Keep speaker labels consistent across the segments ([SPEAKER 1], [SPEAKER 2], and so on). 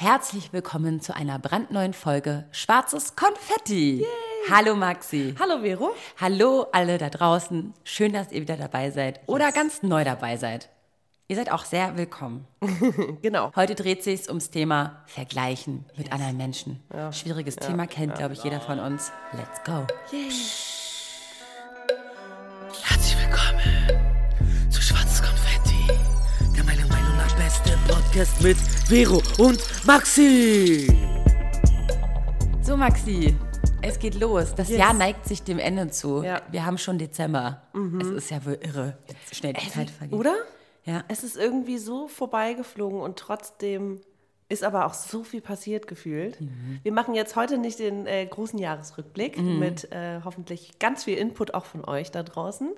[SPEAKER 1] Herzlich willkommen zu einer brandneuen Folge Schwarzes Konfetti. Hallo Maxi.
[SPEAKER 2] Hallo Vero.
[SPEAKER 1] Hallo alle da draußen. Schön, dass ihr wieder dabei seid oder ganz neu dabei seid. Ihr seid auch sehr willkommen.
[SPEAKER 2] Genau.
[SPEAKER 1] Heute dreht sich ums Thema Vergleichen mit anderen Menschen. Schwieriges Thema kennt, glaube ich, jeder von uns. Let's go.
[SPEAKER 3] Herzlich Podcast mit Vero und Maxi.
[SPEAKER 1] So Maxi, es geht los. Das
[SPEAKER 2] Yes.
[SPEAKER 1] Jahr neigt sich dem Ende zu.
[SPEAKER 2] Ja.
[SPEAKER 1] Wir haben schon Dezember. Es ist ja wohl irre, schnell die Zeit vergeht.
[SPEAKER 2] Oder?
[SPEAKER 1] Ja.
[SPEAKER 2] Es ist irgendwie so vorbeigeflogen und trotzdem ist aber auch so viel passiert gefühlt.
[SPEAKER 1] Mhm.
[SPEAKER 2] Wir machen jetzt heute nicht den äh, großen Jahresrückblick mit äh, hoffentlich ganz viel Input auch von euch da draußen.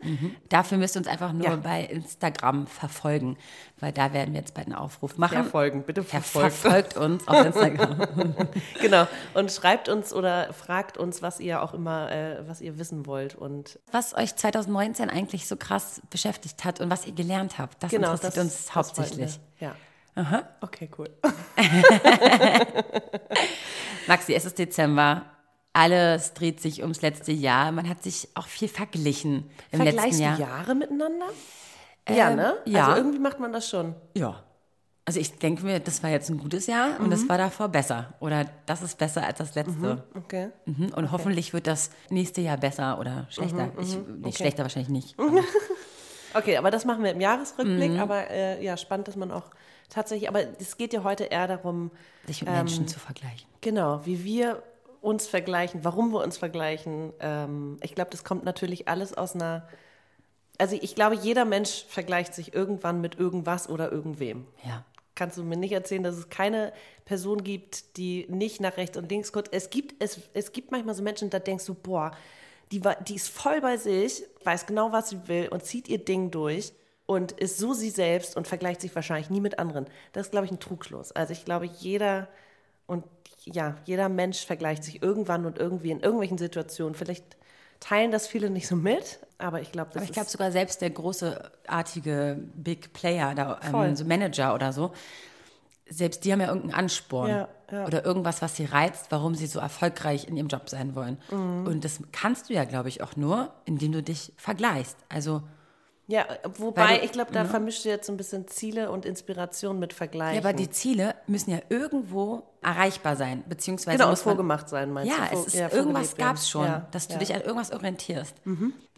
[SPEAKER 1] Dafür müsst ihr uns einfach nur
[SPEAKER 2] Ja.
[SPEAKER 1] bei Instagram verfolgen, weil da werden wir jetzt bald einen Aufruf machen.
[SPEAKER 2] Verfolgen, bitte
[SPEAKER 1] Ver
[SPEAKER 2] verfolgt.
[SPEAKER 1] verfolgt uns auf Instagram.
[SPEAKER 2] Genau. Und schreibt uns oder fragt uns, was ihr auch immer, äh, was ihr wissen wollt. Und
[SPEAKER 1] was euch 2019 eigentlich so krass beschäftigt hat und was ihr gelernt habt, das
[SPEAKER 2] genau,
[SPEAKER 1] interessiert
[SPEAKER 2] das
[SPEAKER 1] uns
[SPEAKER 2] das
[SPEAKER 1] hauptsächlich.
[SPEAKER 2] wollten Ja. Okay, cool.
[SPEAKER 1] Maxi, es ist Dezember. Alles dreht sich ums letzte Jahr. Man hat sich auch viel verglichen im letzten
[SPEAKER 2] Vergleichst
[SPEAKER 1] Jahr.
[SPEAKER 2] du Jahre miteinander? ja, ne?
[SPEAKER 1] ja.
[SPEAKER 2] Also irgendwie macht man das schon.
[SPEAKER 1] Ja. Also ich denke mir, das war jetzt ein gutes Jahr und
[SPEAKER 2] Mhm.
[SPEAKER 1] das war davor besser. Oder das ist besser als das letzte.
[SPEAKER 2] Okay.
[SPEAKER 1] Mhm. Und hoffentlich wird das nächste Jahr besser oder schlechter.
[SPEAKER 2] Mhm,
[SPEAKER 1] ich, nee, Schlechter wahrscheinlich nicht.
[SPEAKER 2] Okay, aber das machen wir im Jahresrückblick.
[SPEAKER 1] Mhm.
[SPEAKER 2] Aber äh, ja, spannend, dass man auch tatsächlich, aber es geht ja heute eher darum,
[SPEAKER 1] Sich mit
[SPEAKER 2] Ähm,
[SPEAKER 1] Menschen zu vergleichen.
[SPEAKER 2] genau, wie wir uns vergleichen, warum wir uns vergleichen. Ähm, ich glaube, das kommt natürlich alles aus einer, also ich glaube, jeder Mensch vergleicht sich irgendwann mit irgendwas oder irgendwem.
[SPEAKER 1] Ja.
[SPEAKER 2] Kannst du mir nicht erzählen, dass es keine Person gibt, die nicht nach rechts und links guckt? Es gibt, es, es gibt manchmal so Menschen, da denkst du, boah, die, war, die ist voll bei sich, weiß genau, was sie will und zieht ihr Ding durch und ist so sie selbst und vergleicht sich wahrscheinlich nie mit anderen. Das ist, glaube ich, ein Trugschluss. Also ich glaube, jeder und ja, jeder Mensch vergleicht sich irgendwann und irgendwie in irgendwelchen Situationen. Vielleicht teilen das viele nicht so mit, aber ich glaube, das
[SPEAKER 1] Aber ich glaube sogar selbst der großartige Big Player,
[SPEAKER 2] Voll.
[SPEAKER 1] ähm, so Manager oder so, selbst die haben ja irgendeinen Ansporn
[SPEAKER 2] Ja, ja.
[SPEAKER 1] oder irgendwas, was sie reizt, warum sie so erfolgreich in ihrem Job sein wollen.
[SPEAKER 2] Mhm.
[SPEAKER 1] Und das kannst du ja, glaube ich, auch nur, indem du dich vergleichst. Also
[SPEAKER 2] ja, wobei
[SPEAKER 1] Weil du-
[SPEAKER 2] ich glaube, da vermischst du jetzt so ein bisschen Ziele und Inspiration mit Vergleichen.
[SPEAKER 1] Ja, aber die Ziele müssen ja irgendwo erreichbar sein, beziehungsweise
[SPEAKER 2] Genau,
[SPEAKER 1] muss man,
[SPEAKER 2] vorgemacht sein, meinst
[SPEAKER 1] ja,
[SPEAKER 2] du?
[SPEAKER 1] Es ist,
[SPEAKER 2] ja,
[SPEAKER 1] irgendwas gab es schon.
[SPEAKER 2] Ja,
[SPEAKER 1] dass du
[SPEAKER 2] ja. Mhm.
[SPEAKER 1] dich an irgendwas orientierst.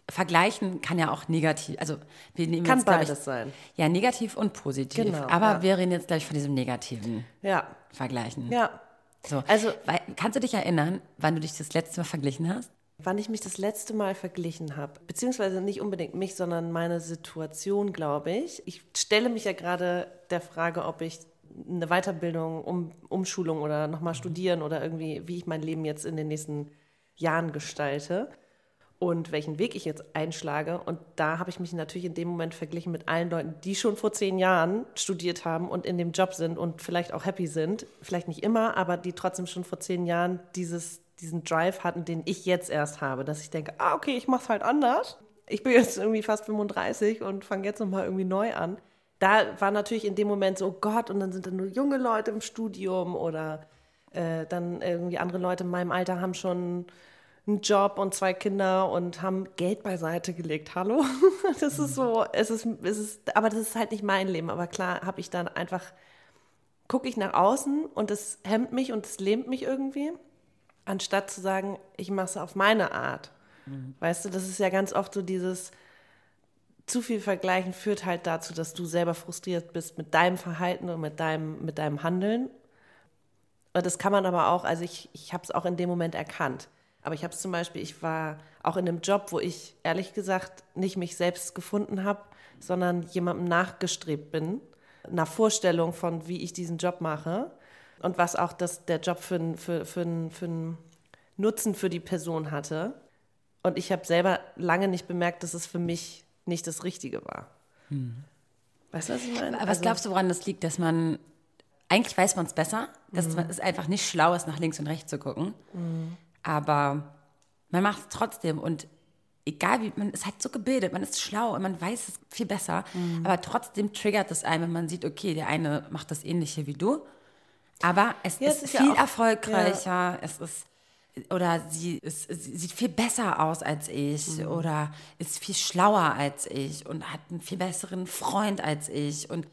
[SPEAKER 1] Vergleichen kann ja auch negativ, also wir nehmen
[SPEAKER 2] Kann
[SPEAKER 1] jetzt,
[SPEAKER 2] beides
[SPEAKER 1] ich,
[SPEAKER 2] sein.
[SPEAKER 1] Ja, negativ und positiv.
[SPEAKER 2] Genau,
[SPEAKER 1] aber wir reden jetzt, glaube ich, von diesem negativen
[SPEAKER 2] Ja,
[SPEAKER 1] Vergleichen.
[SPEAKER 2] ja.
[SPEAKER 1] So.
[SPEAKER 2] Also-
[SPEAKER 1] Weil, kannst du dich erinnern, wann du dich das letzte Mal verglichen hast?
[SPEAKER 2] Wann ich mich das letzte Mal verglichen habe, beziehungsweise nicht unbedingt mich, sondern meine Situation, glaube ich. Ich stelle mich ja gerade der Frage, ob ich eine Weiterbildung, um, Umschulung oder nochmal studieren oder irgendwie, wie ich mein Leben jetzt in den nächsten Jahren gestalte und welchen Weg ich jetzt einschlage. Und da habe ich mich natürlich in dem Moment verglichen mit allen Leuten, die schon vor zehn Jahren studiert haben und in dem Job sind und vielleicht auch happy sind. Vielleicht nicht immer, aber die trotzdem schon vor zehn Jahren dieses, diesen Drive hatten, den ich jetzt erst habe, dass ich denke, ah, okay, ich mache es halt anders. Ich bin jetzt irgendwie fast 35 und fange jetzt nochmal irgendwie neu an. Da war natürlich in dem Moment so, oh Gott, und dann sind da nur junge Leute im Studium oder äh, dann irgendwie andere Leute in meinem Alter haben schon einen Job und zwei Kinder und haben Geld beiseite gelegt. Hallo? Das ist so, es ist, es ist, aber das ist halt nicht mein Leben. Aber klar habe ich dann einfach, gucke ich nach außen und es hemmt mich und es lähmt mich irgendwie, anstatt zu sagen, ich mache es auf meine Art. Weißt du, das ist ja ganz oft so dieses, zu viel Vergleichen führt halt dazu, dass du selber frustriert bist mit deinem Verhalten und mit deinem, mit deinem Handeln. Und das kann man aber auch, also ich, ich habe es auch in dem Moment erkannt. Aber ich habe es zum Beispiel, ich war auch in einem Job, wo ich ehrlich gesagt nicht mich selbst gefunden habe, sondern jemandem nachgestrebt bin, einer Vorstellung von, wie ich diesen Job mache und was auch das, der Job für, n- für, für, n- für einen Nutzen für die Person hatte. Und ich habe selber lange nicht bemerkt, dass es für mich nicht das Richtige war. Weißt du, was ich meine?
[SPEAKER 1] Aber was
[SPEAKER 2] Also-
[SPEAKER 1] glaubst du, woran das liegt, dass man, eigentlich weiß man es besser, dass
[SPEAKER 2] Mhm.
[SPEAKER 1] es einfach nicht schlau ist, nach links und rechts zu gucken. Aber man macht es trotzdem und egal wie, man ist halt so gebildet, man ist schlau und man weiß es viel besser,
[SPEAKER 2] Mhm.
[SPEAKER 1] aber trotzdem triggert es einen, wenn man sieht, okay, der eine macht das Ähnliche wie du. Aber es
[SPEAKER 2] Ja,
[SPEAKER 1] ist,
[SPEAKER 2] ist ja
[SPEAKER 1] viel
[SPEAKER 2] auch-
[SPEAKER 1] erfolgreicher. Es ist oder sie, ist, sie sieht viel besser aus als ich
[SPEAKER 2] Mhm.
[SPEAKER 1] oder ist viel schlauer als ich und hat einen viel besseren Freund als ich und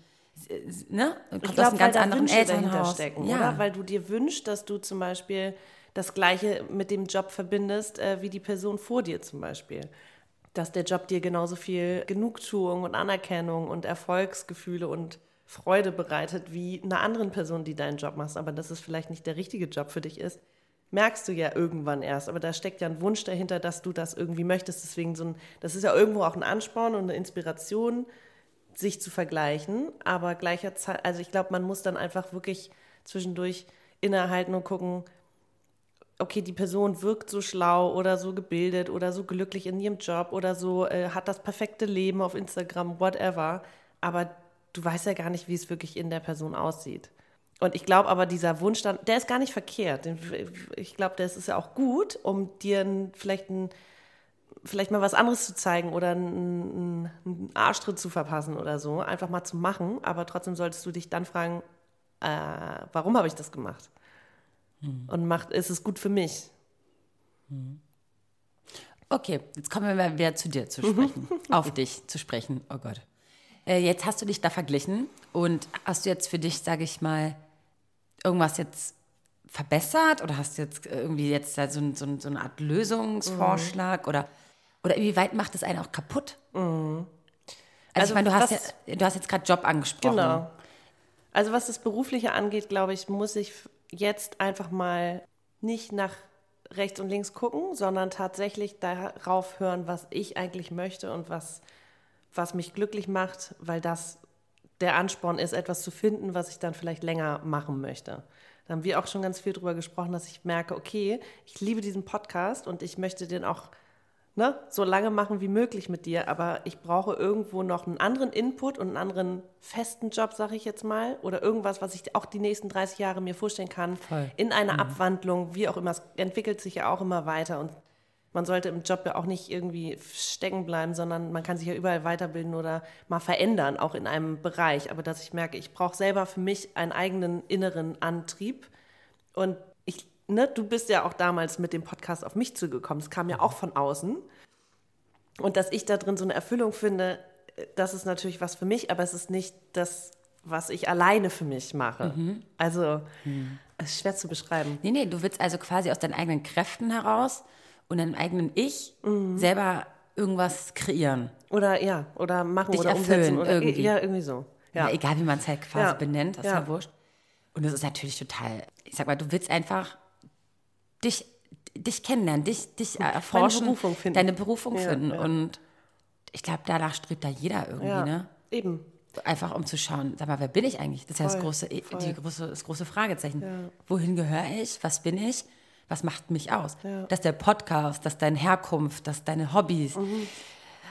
[SPEAKER 1] ne? Kommt
[SPEAKER 2] Ich
[SPEAKER 1] aus
[SPEAKER 2] glaube,
[SPEAKER 1] einem ganz anderen
[SPEAKER 2] Wünsche
[SPEAKER 1] Elternhaus.
[SPEAKER 2] stecken,
[SPEAKER 1] ja.
[SPEAKER 2] oder? Weil du dir wünschst, dass du zum Beispiel das Gleiche mit dem Job verbindest, äh, wie die Person vor dir zum Beispiel. Dass der Job dir genauso viel Genugtuung und Anerkennung und Erfolgsgefühle und Freude bereitet wie einer anderen Person, die deinen Job macht. Aber dass es vielleicht nicht der richtige Job für dich ist, merkst du ja irgendwann erst. Aber da steckt ja ein Wunsch dahinter, dass du das irgendwie möchtest. Deswegen so ein, das ist ja irgendwo auch ein Ansporn und eine Inspiration, sich zu vergleichen, aber gleicherzeit, also ich glaube, man muss dann einfach wirklich zwischendurch innehalten und gucken, okay, die Person wirkt so schlau oder so gebildet oder so glücklich in ihrem Job oder so, äh, hat das perfekte Leben auf Instagram, whatever, aber du weißt ja gar nicht, wie es wirklich in der Person aussieht. Und ich glaube aber, dieser Wunsch dann, der ist gar nicht verkehrt. Ich glaube, das ist ja auch gut, um dir vielleicht ein vielleicht mal was anderes zu zeigen oder einen, einen Arschtritt zu verpassen oder so, einfach mal zu machen, aber trotzdem solltest du dich dann fragen, äh, warum habe ich das gemacht? Und macht, ist es gut für mich?
[SPEAKER 1] Okay, jetzt kommen wir mal wieder zu dir zu sprechen. Auf dich zu sprechen. Oh Gott. Äh, jetzt hast du dich da verglichen und hast du jetzt für dich, sage ich mal, irgendwas jetzt verbessert oder hast du jetzt irgendwie jetzt da so, so, so eine Art Lösungsvorschlag oder, oder inwieweit macht es einen auch kaputt? Also,
[SPEAKER 2] Also
[SPEAKER 1] ich meine, du hast, ja, du hast jetzt gerade Job angesprochen.
[SPEAKER 2] Genau. Also was das Berufliche angeht, glaube ich, muss ich jetzt einfach mal nicht nach rechts und links gucken, sondern tatsächlich darauf hören, was ich eigentlich möchte und was, was mich glücklich macht, weil das der Ansporn ist, etwas zu finden, was ich dann vielleicht länger machen möchte. Da haben wir auch schon ganz viel drüber gesprochen, dass ich merke, okay, ich liebe diesen Podcast und ich möchte den auch ne, so lange machen wie möglich mit dir, aber ich brauche irgendwo noch einen anderen Input und einen anderen festen Job, sage ich jetzt mal, oder irgendwas, was ich auch die nächsten 30 Jahre mir vorstellen kann,
[SPEAKER 1] Voll.
[SPEAKER 2] in einer Abwandlung, wie auch immer, es entwickelt sich ja auch immer weiter und man sollte im Job ja auch nicht irgendwie stecken bleiben, sondern man kann sich ja überall weiterbilden oder mal verändern, auch in einem Bereich. Aber dass ich merke, ich brauche selber für mich einen eigenen inneren Antrieb. Und ich, ne, du bist ja auch damals mit dem Podcast auf mich zugekommen. Es kam ja auch von außen. Und dass ich da drin so eine Erfüllung finde, das ist natürlich was für mich, aber es ist nicht das, was ich alleine für mich mache. Also, es ist schwer zu beschreiben.
[SPEAKER 1] Nee, nee, du willst also quasi aus deinen eigenen Kräften heraus und deinem eigenen Ich
[SPEAKER 2] Mhm.
[SPEAKER 1] selber irgendwas kreieren.
[SPEAKER 2] Oder ja, oder machen
[SPEAKER 1] Dich
[SPEAKER 2] oder
[SPEAKER 1] erfüllen.
[SPEAKER 2] Oder,
[SPEAKER 1] irgendwie.
[SPEAKER 2] Ja, irgendwie so. Ja.
[SPEAKER 1] Ja. egal wie man es halt quasi
[SPEAKER 2] Ja.
[SPEAKER 1] benennt, das ist
[SPEAKER 2] Ja.
[SPEAKER 1] ja wurscht. Und das ist natürlich total, ich sag mal, du willst einfach dich, dich kennenlernen, dich, dich erforschen,
[SPEAKER 2] Berufung finden.
[SPEAKER 1] deine Berufung
[SPEAKER 2] Ja,
[SPEAKER 1] finden.
[SPEAKER 2] ja.
[SPEAKER 1] Und ich glaube, danach strebt da jeder irgendwie,
[SPEAKER 2] ja.
[SPEAKER 1] ne?
[SPEAKER 2] Eben.
[SPEAKER 1] Einfach um zu schauen, sag mal, wer bin ich eigentlich? Das ist ja das
[SPEAKER 2] Voll,
[SPEAKER 1] große, die
[SPEAKER 2] voll.
[SPEAKER 1] große, das große Fragezeichen. Wohin gehöre ich? Was bin ich? Was macht mich aus?
[SPEAKER 2] Ja.
[SPEAKER 1] Dass der Podcast, dass deine Herkunft, dass deine Hobbys,
[SPEAKER 2] Mhm.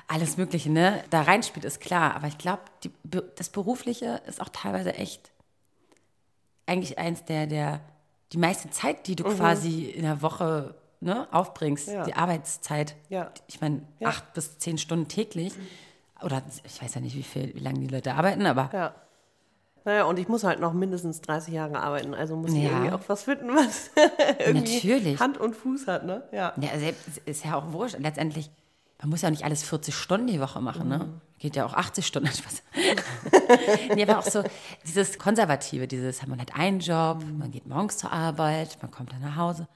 [SPEAKER 1] alles Mögliche, ne, da reinspielt, ist klar. Aber ich glaube, das Berufliche ist auch teilweise echt eigentlich eins der, der, die meiste Zeit, die du quasi in der Woche ne, aufbringst,
[SPEAKER 2] Mhm. Ja.
[SPEAKER 1] die Arbeitszeit.
[SPEAKER 2] Ja.
[SPEAKER 1] Ich meine, acht bis zehn Stunden täglich. Oder ich weiß ja nicht, wie viel, wie lange die Leute arbeiten, aber.
[SPEAKER 2] Naja, und ich muss halt noch mindestens 30 Jahre arbeiten, also muss ich
[SPEAKER 1] Ja.
[SPEAKER 2] irgendwie auch was finden, was irgendwie
[SPEAKER 1] Natürlich.
[SPEAKER 2] Hand und Fuß hat, ne? Ja.
[SPEAKER 1] Ja, selbst, ist ja auch wurscht. Letztendlich, man muss ja nicht alles 40 Stunden die Woche machen, ne? Geht ja auch 80 Stunden. Nee, aber auch so dieses Konservative, dieses, man hat einen Job, man geht morgens zur Arbeit, man kommt dann nach Hause.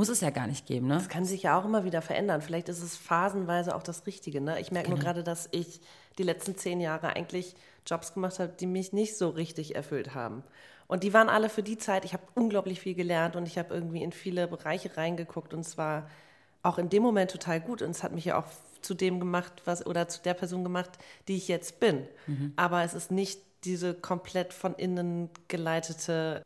[SPEAKER 1] Muss es ja gar nicht geben, ne?
[SPEAKER 2] Das kann sich ja auch immer wieder verändern. Vielleicht ist es phasenweise auch das Richtige. Ne? Ich merke
[SPEAKER 1] Genau.
[SPEAKER 2] nur gerade, dass ich die letzten zehn Jahre eigentlich Jobs gemacht habe, die mich nicht so richtig erfüllt haben. Und die waren alle für die Zeit, ich habe unglaublich viel gelernt und ich habe irgendwie in viele Bereiche reingeguckt und zwar auch in dem Moment total gut. Und es hat mich ja auch zu dem gemacht, was oder zu der Person gemacht, die ich jetzt bin.
[SPEAKER 1] Mhm.
[SPEAKER 2] Aber es ist nicht diese komplett von innen geleitete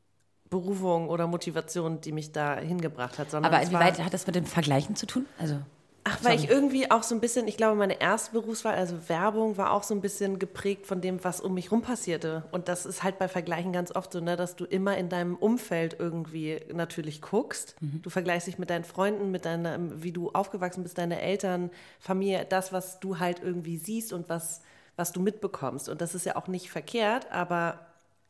[SPEAKER 2] Berufung oder Motivation, die mich da hingebracht hat, sondern
[SPEAKER 1] Aber inwieweit hat das mit dem Vergleichen zu tun? Also,
[SPEAKER 2] Ach, weil ich irgendwie auch so ein bisschen, ich glaube, meine erste Berufswahl, also Werbung, war auch so ein bisschen geprägt von dem, was um mich rum passierte. Und das ist halt bei Vergleichen ganz oft so, ne, dass du immer in deinem Umfeld irgendwie natürlich guckst. Du vergleichst dich mit deinen Freunden, mit deiner, wie du aufgewachsen bist, deine Eltern, Familie, das, was du halt irgendwie siehst und was, was du mitbekommst. Und das ist ja auch nicht verkehrt, aber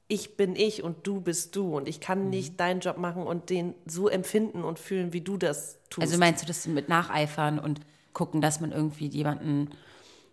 [SPEAKER 2] ich bin ich und du bist du und ich kann nicht deinen Job machen und den so empfinden und fühlen, wie du das tust.
[SPEAKER 1] Also meinst du das mit Nacheifern und gucken, dass man irgendwie jemanden.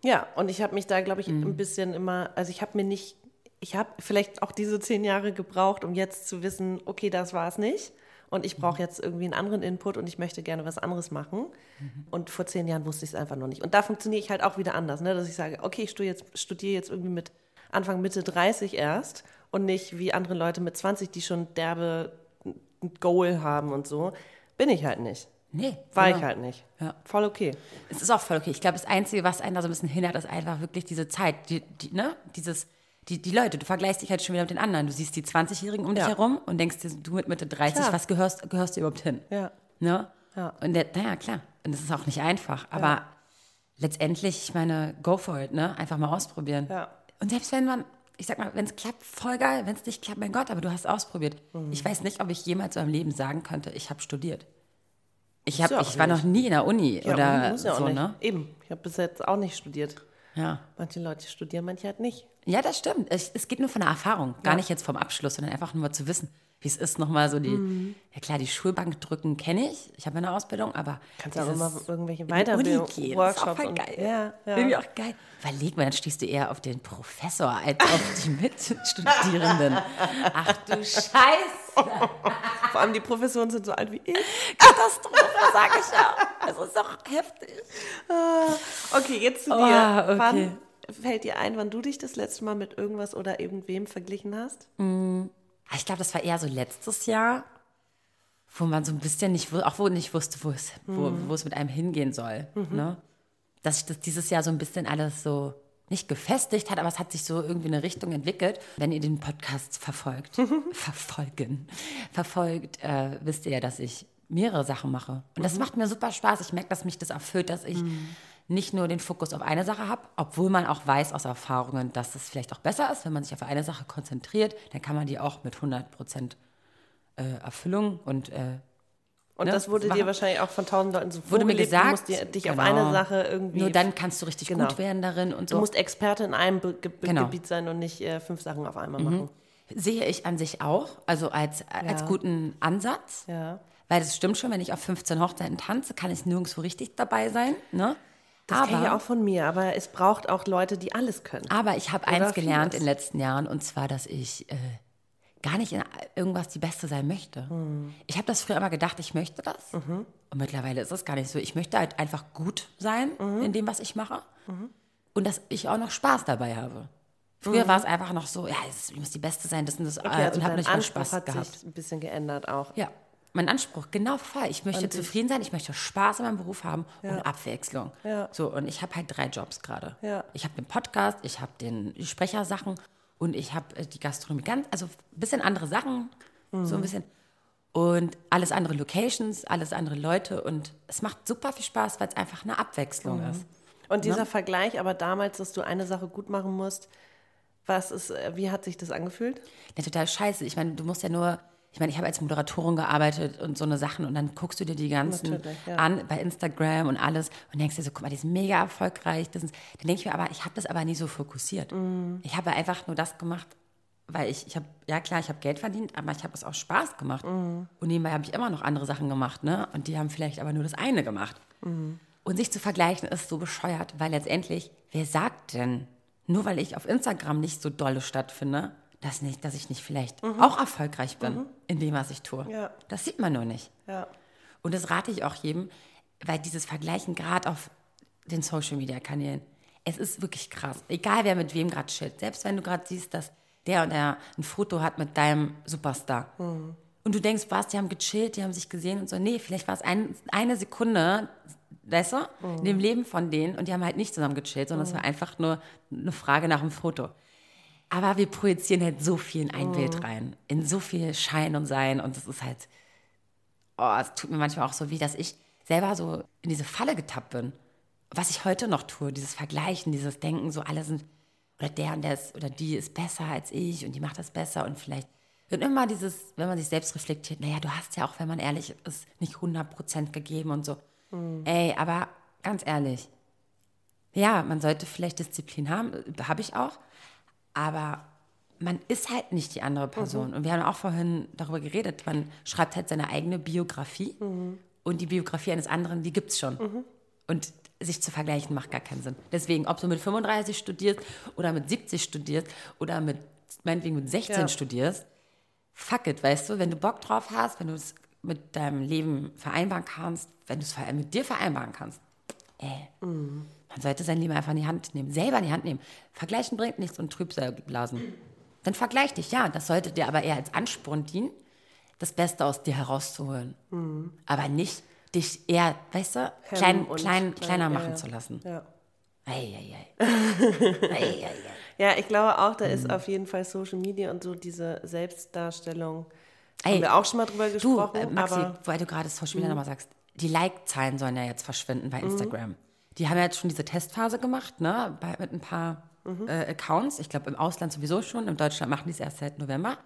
[SPEAKER 2] Ja, und ich habe mich da, glaube ich,
[SPEAKER 1] Mhm.
[SPEAKER 2] ein bisschen immer, also ich habe mir nicht, ich habe vielleicht auch diese zehn Jahre gebraucht, um jetzt zu wissen, okay, das war es nicht. Und ich
[SPEAKER 1] Mhm.
[SPEAKER 2] brauche jetzt irgendwie einen anderen Input und ich möchte gerne was anderes machen.
[SPEAKER 1] Mhm.
[SPEAKER 2] Und vor zehn Jahren wusste ich es einfach noch nicht. Und da funktioniere ich halt auch wieder anders, ne? dass ich sage, okay, ich studiere jetzt, studiere jetzt irgendwie mit Anfang, Mitte 30 erst und nicht wie andere Leute mit 20, die schon derbe ein Goal haben und so. Bin ich halt nicht.
[SPEAKER 1] Nee.
[SPEAKER 2] War
[SPEAKER 1] genau.
[SPEAKER 2] ich halt nicht.
[SPEAKER 1] Ja.
[SPEAKER 2] Voll okay.
[SPEAKER 1] Es ist auch voll okay. Ich glaube, das Einzige, was einen da so ein bisschen hindert, ist einfach wirklich diese Zeit. Die, die, ne? Dieses, die, die Leute, du vergleichst dich halt schon wieder mit den anderen. Du siehst die 20-Jährigen um dich
[SPEAKER 2] Ja.
[SPEAKER 1] herum und denkst dir, du mit Mitte 30,
[SPEAKER 2] Klar.
[SPEAKER 1] was gehörst, gehörst du überhaupt hin?
[SPEAKER 2] Ja.
[SPEAKER 1] Ne?
[SPEAKER 2] Ja.
[SPEAKER 1] Und der, naja, klar. Und es ist auch nicht einfach. Aber letztendlich, ich meine, go for it, ne? Einfach mal ausprobieren.
[SPEAKER 2] Ja.
[SPEAKER 1] Und selbst wenn man, ich sag mal, wenn es klappt, voll geil. Wenn es nicht klappt, mein Gott, aber du hast ausprobiert.
[SPEAKER 2] Mhm.
[SPEAKER 1] Ich weiß nicht, ob ich jemals in meinem Leben sagen könnte, ich habe studiert. Ich, hab,
[SPEAKER 2] ja auch
[SPEAKER 1] ich war noch nie in der Uni
[SPEAKER 2] Ja,
[SPEAKER 1] oder
[SPEAKER 2] muss ja auch
[SPEAKER 1] so,
[SPEAKER 2] nicht.
[SPEAKER 1] ne?
[SPEAKER 2] Eben. Ich habe bis jetzt auch nicht studiert.
[SPEAKER 1] Ja.
[SPEAKER 2] Manche Leute studieren, manche halt nicht.
[SPEAKER 1] Ja, das stimmt. Es, es geht nur von der Erfahrung, gar nicht jetzt vom Abschluss, sondern einfach nur zu wissen, wie es ist, nochmal so die,
[SPEAKER 2] Mhm.
[SPEAKER 1] ja klar, die Schulbank drücken kenne ich. Ich habe eine Ausbildung, aber
[SPEAKER 2] Kannst auch
[SPEAKER 1] dieses
[SPEAKER 2] immer irgendwelche
[SPEAKER 1] in die Uni
[SPEAKER 2] Weiterbildung,
[SPEAKER 1] gehen, ist auch
[SPEAKER 2] Workshops und-
[SPEAKER 1] geil.
[SPEAKER 2] Ja, ja.
[SPEAKER 1] Irgendwie auch geil. Überleg mal, dann stehst du eher auf den Professor als auf die Mitstudierenden. Ach du Scheiße.
[SPEAKER 2] Vor allem die Professoren sind so alt wie ich.
[SPEAKER 1] Katastrophe, sag ich ja. Also ist doch heftig.
[SPEAKER 2] Okay, jetzt zu
[SPEAKER 1] Oh,
[SPEAKER 2] dir.
[SPEAKER 1] okay.
[SPEAKER 2] Wann fällt dir ein, wann du dich das letzte Mal mit irgendwas oder irgendwem verglichen hast?
[SPEAKER 1] Ah, Ich glaube, das war eher so letztes Jahr, wo man so ein bisschen nicht, auch wo nicht wusste, wo es, wo, wo es mit einem hingehen soll. Ne? Dass sich das dieses Jahr so ein bisschen alles so nicht gefestigt hat, aber es hat sich so irgendwie eine Richtung entwickelt. Wenn ihr den Podcast verfolgt, verfolgen, verfolgt, äh, wisst ihr ja, dass ich mehrere Sachen mache. Und das macht mir super Spaß. Ich merke, dass mich das erfüllt, dass ich nicht nur den Fokus auf eine Sache habe, obwohl man auch weiß aus Erfahrungen, dass es vielleicht auch besser ist, wenn man sich auf eine Sache konzentriert, dann kann man die auch mit 100 Prozent äh, Erfüllung und äh,
[SPEAKER 2] Und
[SPEAKER 1] Ne,
[SPEAKER 2] das wurde dir wahrscheinlich auch von tausend Leuten so
[SPEAKER 1] wurde mir gesagt,
[SPEAKER 2] Du musst dir, dich auf
[SPEAKER 1] genau,
[SPEAKER 2] eine Sache irgendwie...
[SPEAKER 1] Nur dann kannst du richtig
[SPEAKER 2] Genau.
[SPEAKER 1] gut werden darin und
[SPEAKER 2] Du
[SPEAKER 1] so.
[SPEAKER 2] musst Experte in einem Be Ge
[SPEAKER 1] Genau.
[SPEAKER 2] Gebiet sein und nicht äh, fünf Sachen auf einmal machen.
[SPEAKER 1] Sehe ich an sich auch, also als, als
[SPEAKER 2] Ja.
[SPEAKER 1] guten Ansatz.
[SPEAKER 2] Ja.
[SPEAKER 1] Weil das stimmt schon, wenn ich auf 15 Hochzeiten tanze, kann ich nirgendwo richtig dabei sein. Ne?
[SPEAKER 2] Das kenne ich
[SPEAKER 1] aber,
[SPEAKER 2] auch von mir, aber es braucht auch Leute, die alles können.
[SPEAKER 1] aber ich habe eins gelernt
[SPEAKER 2] vieles.
[SPEAKER 1] in den letzten Jahren und zwar, dass ich äh, gar nicht in irgendwas die Beste sein möchte.
[SPEAKER 2] Hm.
[SPEAKER 1] Ich habe das früher immer gedacht, ich möchte das.
[SPEAKER 2] Mhm.
[SPEAKER 1] Und mittlerweile ist es gar nicht so. Ich möchte halt einfach gut sein
[SPEAKER 2] Mhm.
[SPEAKER 1] in dem, was ich mache. Und dass ich auch noch Spaß dabei habe. Früher war es einfach noch so, ja, es muss die Beste sein, das und das.
[SPEAKER 2] Mhm. Okay,
[SPEAKER 1] äh,
[SPEAKER 2] also
[SPEAKER 1] und habe nicht mehr Spaß
[SPEAKER 2] hat
[SPEAKER 1] gehabt.
[SPEAKER 2] sich ein bisschen geändert auch.
[SPEAKER 1] Ja, mein Anspruch, genau voll. Ich möchte
[SPEAKER 2] Und ich-
[SPEAKER 1] zufrieden sein, ich möchte Spaß in meinem Beruf haben und Abwechslung.
[SPEAKER 2] Ja.
[SPEAKER 1] So, und ich habe halt drei Jobs gerade.
[SPEAKER 2] Ja.
[SPEAKER 1] Ich habe den Podcast, ich habe den Sprechersachen und ich habe äh, die Gastronomie. Ganz, also ein bisschen andere Sachen,
[SPEAKER 2] Mhm.
[SPEAKER 1] so ein bisschen. Und alles andere Locations, alles andere Leute. Und es macht super viel Spaß, weil es einfach eine Abwechslung ist.
[SPEAKER 2] Und dieser Vergleich, aber damals, dass du eine Sache gut machen musst, was ist, äh, wie hat sich das angefühlt?
[SPEAKER 1] Ja, total scheiße. Ich meine, du musst ja nur, ich meine, ich habe als Moderatorin gearbeitet und so eine Sachen und dann guckst du dir die ganzen
[SPEAKER 2] ja.
[SPEAKER 1] an bei Instagram und alles und denkst dir so, guck mal, die sind mega erfolgreich. Das ist, dann denke ich mir aber, ich habe das aber nie so fokussiert.
[SPEAKER 2] Mhm.
[SPEAKER 1] Ich habe einfach nur das gemacht, weil ich, ich habe, ja klar, ich habe Geld verdient, aber ich habe es auch Spaß gemacht.
[SPEAKER 2] Mhm.
[SPEAKER 1] Und nebenbei habe ich immer noch andere Sachen gemacht, ne? Und die haben vielleicht aber nur das eine gemacht.
[SPEAKER 2] Mhm.
[SPEAKER 1] Und sich zu vergleichen ist so bescheuert, weil letztendlich, wer sagt denn, nur weil ich auf Instagram nicht so dolle stattfinde, dass, nicht, dass ich nicht vielleicht auch erfolgreich bin in dem, was ich tue.
[SPEAKER 2] Mhm. Ja.
[SPEAKER 1] Das sieht man nur nicht.
[SPEAKER 2] Ja.
[SPEAKER 1] Und das rate ich auch jedem, weil dieses Vergleichen gerade auf den Social-Media-Kanälen, es ist wirklich krass. Egal, wer mit wem gerade chillt. Selbst wenn du gerade siehst, dass der und der ein Foto hat mit deinem Superstar. Und du denkst, was, die haben gechillt, die haben sich gesehen und so. Nee, vielleicht war es ein, eine Sekunde, weißt du, in dem Leben von denen und die haben halt nicht zusammen gechillt, sondern es war einfach nur eine Frage nach dem Foto. Aber wir projizieren halt so viel in ein Bild rein, in so viel Schein und Sein und es ist halt, oh, es tut mir manchmal auch so weh, dass ich selber so in diese Falle getappt bin. Was ich heute noch tue, dieses Vergleichen, dieses Denken, so alle sind, oder der und der ist, oder die ist besser als ich und die macht das besser und vielleicht wird immer dieses, wenn man sich selbst reflektiert, naja, du hast ja auch, wenn man ehrlich ist, nicht 100% gegeben und so. Ey, aber ganz ehrlich, ja, man sollte vielleicht Disziplin haben, habe ich auch, aber man ist halt nicht die andere Person. Und wir haben auch vorhin darüber geredet, man schreibt halt seine eigene Biografie und die Biografie eines anderen, die gibt es schon. Und sich zu vergleichen macht gar keinen Sinn. Deswegen, ob du mit 35 studierst oder mit 70 studierst oder mit, meinetwegen mit 16
[SPEAKER 2] Ja.
[SPEAKER 1] studierst, fuck it, weißt du, wenn du Bock drauf hast, wenn du es mit deinem Leben vereinbaren kannst, wenn du es mit dir vereinbaren kannst, äh, man sollte sein Leben einfach in die Hand nehmen, selber in die Hand nehmen. Vergleichen bringt nichts und Trübsal blasen. Dann vergleich dich, ja, das sollte dir aber eher als Ansporn dienen, das Beste aus dir herauszuholen. Aber nicht dich eher, weißt du, klein, klein,
[SPEAKER 2] klein,
[SPEAKER 1] kleiner machen
[SPEAKER 2] ja.
[SPEAKER 1] zu lassen.
[SPEAKER 2] Ja.
[SPEAKER 1] Ei, ei, ei. ei, ei.
[SPEAKER 2] Ja, ich glaube auch, da
[SPEAKER 1] Mhm.
[SPEAKER 2] ist auf jeden Fall Social Media und so diese Selbstdarstellung.
[SPEAKER 1] Ey,
[SPEAKER 2] haben wir auch schon mal drüber
[SPEAKER 1] Du,
[SPEAKER 2] gesprochen,
[SPEAKER 1] äh, Maxi,
[SPEAKER 2] aber Mhm.
[SPEAKER 1] weil du gerade Social Media nochmal sagst, die Like-Zahlen sollen ja jetzt verschwinden bei Instagram. Die haben ja jetzt schon diese Testphase gemacht, ne, bei, mit ein paar
[SPEAKER 2] Mhm.
[SPEAKER 1] äh, Accounts. Ich glaube, im Ausland sowieso schon. In Deutschland machen die es erst seit November.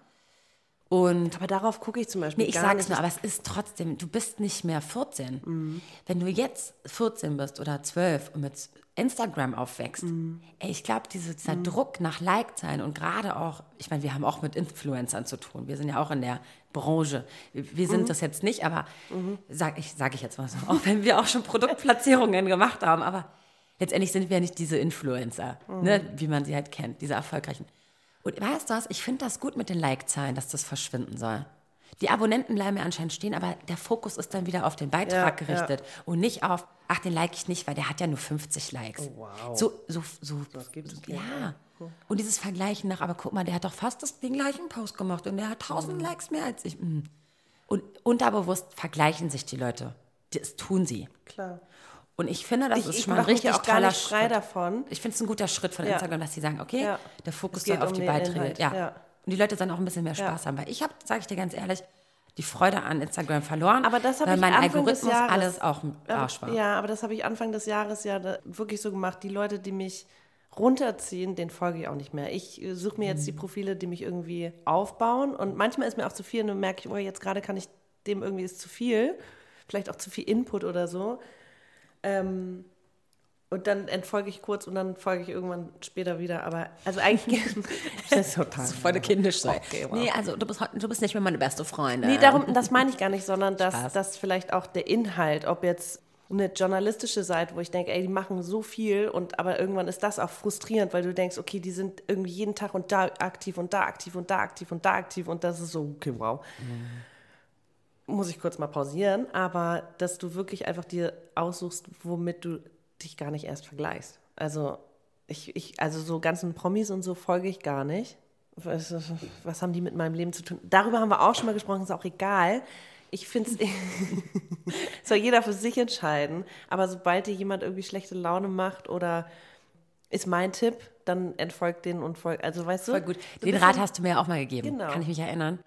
[SPEAKER 1] Und
[SPEAKER 2] aber darauf gucke ich zum Beispiel
[SPEAKER 1] Nee, ich
[SPEAKER 2] gar
[SPEAKER 1] sag's
[SPEAKER 2] nicht.
[SPEAKER 1] nur, aber es ist trotzdem, du bist nicht mehr 14.
[SPEAKER 2] Mhm.
[SPEAKER 1] Wenn du jetzt 14 bist oder 12 und mit Instagram aufwächst,
[SPEAKER 2] Mhm.
[SPEAKER 1] ey, ich glaube, diese, dieser Druck nach Like-Zahlen und gerade auch, ich meine, wir haben auch mit Influencern zu tun. Wir sind ja auch in der Branche. Wir sind
[SPEAKER 2] Mhm.
[SPEAKER 1] das jetzt nicht, aber sag ich, sag ich jetzt mal so, auch wenn wir auch schon Produktplatzierungen gemacht haben, aber letztendlich sind wir ja nicht diese Influencer, ne, wie man sie halt kennt, diese erfolgreichen. Und weißt du was, ich finde das gut mit den Like-Zahlen, dass das verschwinden soll. Die Abonnenten bleiben ja anscheinend stehen, aber der Fokus ist dann wieder auf den Beitrag
[SPEAKER 2] Ja,
[SPEAKER 1] gerichtet und nicht auf, ach, den like ich nicht, weil der hat ja nur 50 Likes.
[SPEAKER 2] Oh, wow.
[SPEAKER 1] So, so, so.
[SPEAKER 2] gibt es
[SPEAKER 1] ja. Und dieses Vergleichen nach, aber guck mal, der hat doch fast das, den gleichen Post gemacht und der hat 1000
[SPEAKER 2] Mhm.
[SPEAKER 1] Likes mehr als ich. Mm. Und unterbewusst vergleichen sich die Leute. Das tun sie.
[SPEAKER 2] Klar.
[SPEAKER 1] Und ich finde, das
[SPEAKER 2] Ich,
[SPEAKER 1] ist schon mal ein richtig
[SPEAKER 2] auch
[SPEAKER 1] toller Schritt.
[SPEAKER 2] davon.
[SPEAKER 1] Ich finde es ein guter Schritt von
[SPEAKER 2] Ja.
[SPEAKER 1] Instagram, dass sie sagen, okay,
[SPEAKER 2] Ja.
[SPEAKER 1] der Fokus soll auf
[SPEAKER 2] um
[SPEAKER 1] die Beiträge.
[SPEAKER 2] Inhalt,
[SPEAKER 1] Ja.
[SPEAKER 2] ja.
[SPEAKER 1] Und die Leute sollen auch ein bisschen mehr Spaß haben, weil ich habe, sage ich dir ganz ehrlich, die Freude an Instagram verloren,
[SPEAKER 2] Aber das habe
[SPEAKER 1] weil
[SPEAKER 2] ich
[SPEAKER 1] mein
[SPEAKER 2] Anfang des
[SPEAKER 1] Algorithmus
[SPEAKER 2] Jahres,
[SPEAKER 1] alles auch im Arsch war.
[SPEAKER 2] Ja, aber das habe ich Anfang des Jahres ja wirklich so gemacht. Die Leute, die mich runterziehen, den folge ich auch nicht mehr. Ich äh, suche mir jetzt die Profile, die mich irgendwie aufbauen. Und manchmal ist mir auch zu viel und dann merke ich, oh, jetzt gerade kann ich dem irgendwie ist zu viel. Vielleicht auch zu viel Input oder so. Ähm, und dann entfolge ich kurz und dann folge ich irgendwann später wieder. Aber also eigentlich das ist total
[SPEAKER 1] Voll kindisch sein.
[SPEAKER 2] Okay, wow.
[SPEAKER 1] Nee, also du bist, du bist nicht mehr meine beste Freundin.
[SPEAKER 2] Nee, darum, das meine ich gar nicht, sondern dass, dass vielleicht auch der Inhalt, ob jetzt eine journalistische Seite, wo ich denke, ey, die machen so viel und aber irgendwann ist das auch frustrierend, weil du denkst, okay, die sind irgendwie jeden Tag und da aktiv und da aktiv und da aktiv und da aktiv und das ist so, okay, wow. Muss ich kurz mal pausieren, aber dass du wirklich einfach dir aussuchst, womit du dich gar nicht erst vergleichst. Also ich, ich also so ganzen Promis und so folge ich gar nicht. Was, was haben die mit meinem Leben zu tun? Darüber haben wir auch schon mal gesprochen, ist auch egal. Ich finde es, soll jeder für sich entscheiden. Aber sobald dir jemand irgendwie schlechte Laune macht oder ist mein Tipp, dann entfolgt den und folgt. Also weißt du?
[SPEAKER 1] Voll gut. Den Rat hast du mir ja auch mal gegeben.
[SPEAKER 2] Genau.
[SPEAKER 1] Kann ich mich erinnern.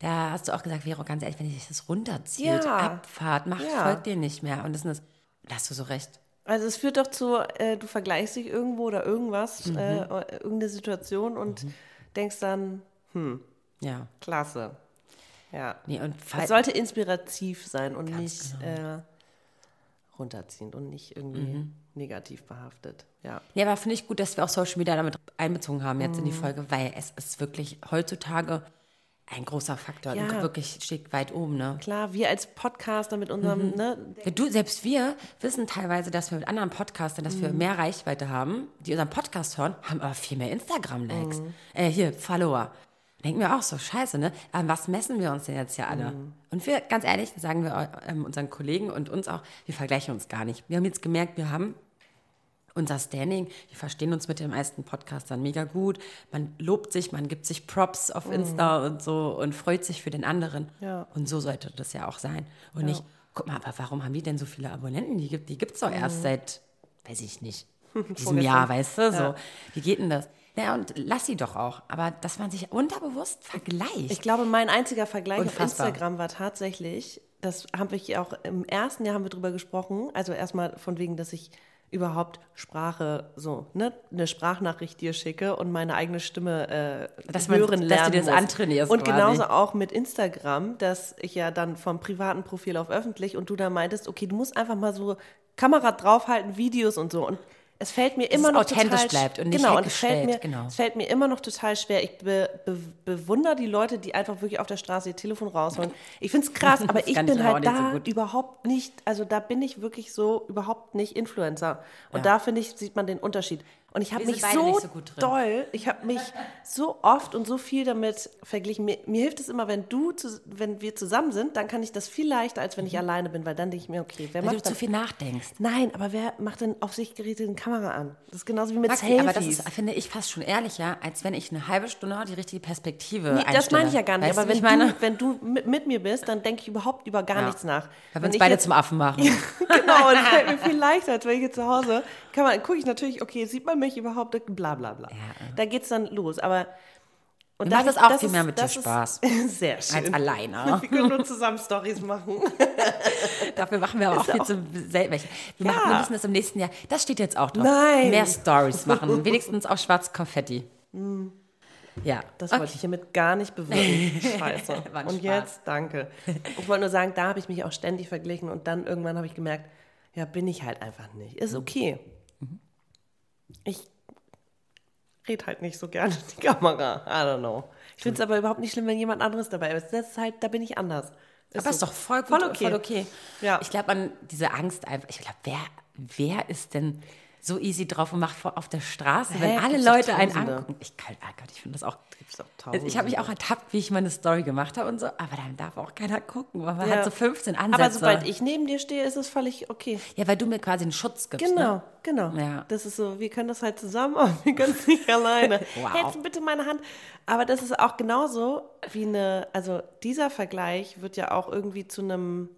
[SPEAKER 1] Da hast du auch gesagt, Vero, ganz ehrlich, wenn dich das runterzieht,
[SPEAKER 2] Ja.
[SPEAKER 1] Abfahrt, macht,
[SPEAKER 2] Ja.
[SPEAKER 1] folgt dir nicht mehr. Und das ist, da hast du so recht.
[SPEAKER 2] Also es führt doch zu, äh, du vergleichst dich irgendwo oder irgendwas,
[SPEAKER 1] Mhm.
[SPEAKER 2] äh, irgendeine Situation und denkst dann,
[SPEAKER 1] Ja.
[SPEAKER 2] klasse. Ja.
[SPEAKER 1] Nee, und
[SPEAKER 2] Es sollte inspirativ sein und nicht
[SPEAKER 1] genau.
[SPEAKER 2] äh, runterziehend und nicht irgendwie
[SPEAKER 1] Mhm.
[SPEAKER 2] negativ behaftet. Ja.
[SPEAKER 1] Ja, aber finde ich gut, dass wir auch Social Media damit einbezogen haben jetzt in
[SPEAKER 2] Mhm.
[SPEAKER 1] die Folge, weil es ist wirklich heutzutage ein großer Faktor.
[SPEAKER 2] Ja.
[SPEAKER 1] Wirklich steht weit oben, ne?
[SPEAKER 2] Klar, wir als Podcaster mit unserem, ne,
[SPEAKER 1] Ja, du, selbst wir wissen teilweise, dass wir mit anderen Podcastern, dass
[SPEAKER 2] Mhm.
[SPEAKER 1] wir mehr Reichweite haben, die unseren Podcast hören, haben aber viel mehr Instagram-Likes.
[SPEAKER 2] Mhm.
[SPEAKER 1] Äh, hier, Follower. Denken wir auch so, scheiße, ne? Aber was messen wir uns denn jetzt hier alle?
[SPEAKER 2] Mhm.
[SPEAKER 1] Und wir, ganz ehrlich, sagen wir ähm, unseren Kollegen und uns auch, wir vergleichen uns gar nicht. Wir haben jetzt gemerkt, wir haben unser Standing, wir verstehen uns mit den meisten Podcastern mega gut. Man lobt sich, man gibt sich Props auf Insta und so und freut sich für den anderen.
[SPEAKER 2] Mhm. Ja.
[SPEAKER 1] Und so sollte das ja auch sein. Und nicht, guck mal, aber warum haben die denn so viele Abonnenten? Die gibt die gibt's doch erst seit, weiß ich nicht, diesem. Jahr, weißt du? So.
[SPEAKER 2] Ja.
[SPEAKER 1] Wie geht denn das? Ja, und lass sie doch auch. Aber dass man sich unterbewusst vergleicht.
[SPEAKER 2] Ich glaube, mein einziger Vergleich
[SPEAKER 1] Unfassbar.
[SPEAKER 2] auf Instagram war tatsächlich, das haben wir auch im ersten Jahr haben wir drüber gesprochen, also erstmal von wegen, dass ich überhaupt Sprache so, ne, eine Sprachnachricht dir schicke und meine eigene Stimme äh,
[SPEAKER 1] Dass man-
[SPEAKER 2] hören
[SPEAKER 1] dass du
[SPEAKER 2] lernen
[SPEAKER 1] dir das
[SPEAKER 2] muss.
[SPEAKER 1] antrainierst
[SPEAKER 2] Und
[SPEAKER 1] quasi.
[SPEAKER 2] genauso auch mit Instagram, dass ich ja dann vom privaten Profil auf öffentlich und du da meintest, okay, du musst einfach mal so Kamera draufhalten, Videos und so und es fällt mir immer noch
[SPEAKER 1] authentisch
[SPEAKER 2] total
[SPEAKER 1] bleibt und nicht
[SPEAKER 2] genau, und es fällt, mir,
[SPEAKER 1] genau.
[SPEAKER 2] es fällt mir immer noch total schwer. Ich be, be, bewundere die Leute, die einfach wirklich auf der Straße ihr Telefon rausholen. Ich finde es krass, aber ich
[SPEAKER 1] ich
[SPEAKER 2] bin
[SPEAKER 1] aber
[SPEAKER 2] halt
[SPEAKER 1] so
[SPEAKER 2] da
[SPEAKER 1] gut.
[SPEAKER 2] überhaupt nicht, also da bin ich wirklich so überhaupt nicht Influencer. Und
[SPEAKER 1] Ja.
[SPEAKER 2] da finde ich, sieht man den Unterschied. Und ich habe mich so,
[SPEAKER 1] so
[SPEAKER 2] doll, ich habe mich so oft und so viel damit verglichen. Mir, mir hilft es immer, wenn du, zu, wenn wir zusammen sind, dann kann ich das viel leichter, als wenn ich alleine bin, weil dann denke ich mir, okay, wer
[SPEAKER 1] Mhm. Weil du
[SPEAKER 2] macht
[SPEAKER 1] zu
[SPEAKER 2] das?
[SPEAKER 1] viel nachdenkst.
[SPEAKER 2] Nein, aber wer macht denn auf sich gerichtete Kamera an? Das ist genauso wie mit
[SPEAKER 1] Maxi,
[SPEAKER 2] Selfies.
[SPEAKER 1] aber das ist, finde ich, fast schon ehrlicher, als wenn ich eine halbe Stunde die richtige Perspektive
[SPEAKER 2] Nee, das meine ich ja gar nicht.
[SPEAKER 1] Weißt
[SPEAKER 2] aber
[SPEAKER 1] du,
[SPEAKER 2] wenn,
[SPEAKER 1] meine?
[SPEAKER 2] du, wenn du mit, mit mir bist, dann denke ich überhaupt über gar
[SPEAKER 1] Ja.
[SPEAKER 2] nichts nach.
[SPEAKER 1] Weil wir
[SPEAKER 2] Wenn
[SPEAKER 1] uns beide
[SPEAKER 2] jetzt-
[SPEAKER 1] zum Affen machen.
[SPEAKER 2] genau, und das fällt mir viel leichter, als wenn ich jetzt zu Hause kann man, gucke ich natürlich, okay, sieht man mich überhaupt, bla bla bla. Da geht's dann los. Aber und
[SPEAKER 1] macht
[SPEAKER 2] das
[SPEAKER 1] das auch
[SPEAKER 2] ist-
[SPEAKER 1] viel mehr mit dir
[SPEAKER 2] ist-
[SPEAKER 1] Spaß.
[SPEAKER 2] Sehr schön.
[SPEAKER 1] Als alleine.
[SPEAKER 2] Wir können nur zusammen Stories machen.
[SPEAKER 1] Dafür machen wir aber auch
[SPEAKER 2] Ist
[SPEAKER 1] viel
[SPEAKER 2] auch-
[SPEAKER 1] zu selten welche. Wir, machen, wir
[SPEAKER 2] Ja.
[SPEAKER 1] müssen das im nächsten Jahr, das steht jetzt auch drauf.
[SPEAKER 2] Nein.
[SPEAKER 1] Mehr Stories machen. Wenigstens auf schwarz Konfetti. Ja.
[SPEAKER 2] Das
[SPEAKER 1] okay.
[SPEAKER 2] wollte ich hiermit gar nicht bewirken. Scheiße. Und jetzt, danke. Ich wollte nur sagen, da habe ich mich auch ständig verglichen und dann irgendwann habe ich gemerkt, ja, bin ich halt einfach nicht. Ist okay. Ich rede halt nicht so gerne in die Kamera. I don't know. Ich finde es aber überhaupt nicht schlimm, wenn jemand anderes dabei ist. Das ist halt, da bin ich anders.
[SPEAKER 1] Aber
[SPEAKER 2] so.
[SPEAKER 1] ist doch voll gut,
[SPEAKER 2] Voll
[SPEAKER 1] voll
[SPEAKER 2] okay.
[SPEAKER 1] okay.
[SPEAKER 2] Ja.
[SPEAKER 1] Ich glaube an diese Angst einfach. Ich glaube, wer, wer ist denn so easy drauf und macht vor- auf der Straße, wenn
[SPEAKER 2] Hä,
[SPEAKER 1] alle
[SPEAKER 2] gibt's
[SPEAKER 1] Leute einen angucken? Ich oh Gott, ich finde das auch. Also ich habe mich auch ertappt, wie ich meine Story gemacht habe und so, aber dann darf auch keiner gucken, weil man
[SPEAKER 2] Ja.
[SPEAKER 1] hat so 15 Ansätze.
[SPEAKER 2] Aber sobald ich neben dir stehe, ist es völlig okay.
[SPEAKER 1] ja, weil du mir quasi einen Schutz gibst.
[SPEAKER 2] Genau,
[SPEAKER 1] Ne?
[SPEAKER 2] genau.
[SPEAKER 1] Ja.
[SPEAKER 2] Das ist so, wir können das halt zusammen, aber wir können es nicht alleine.
[SPEAKER 1] Wow.
[SPEAKER 2] Hältst du bitte meine Hand. Aber das ist auch genauso wie eine, also dieser Vergleich wird ja auch irgendwie zu einem,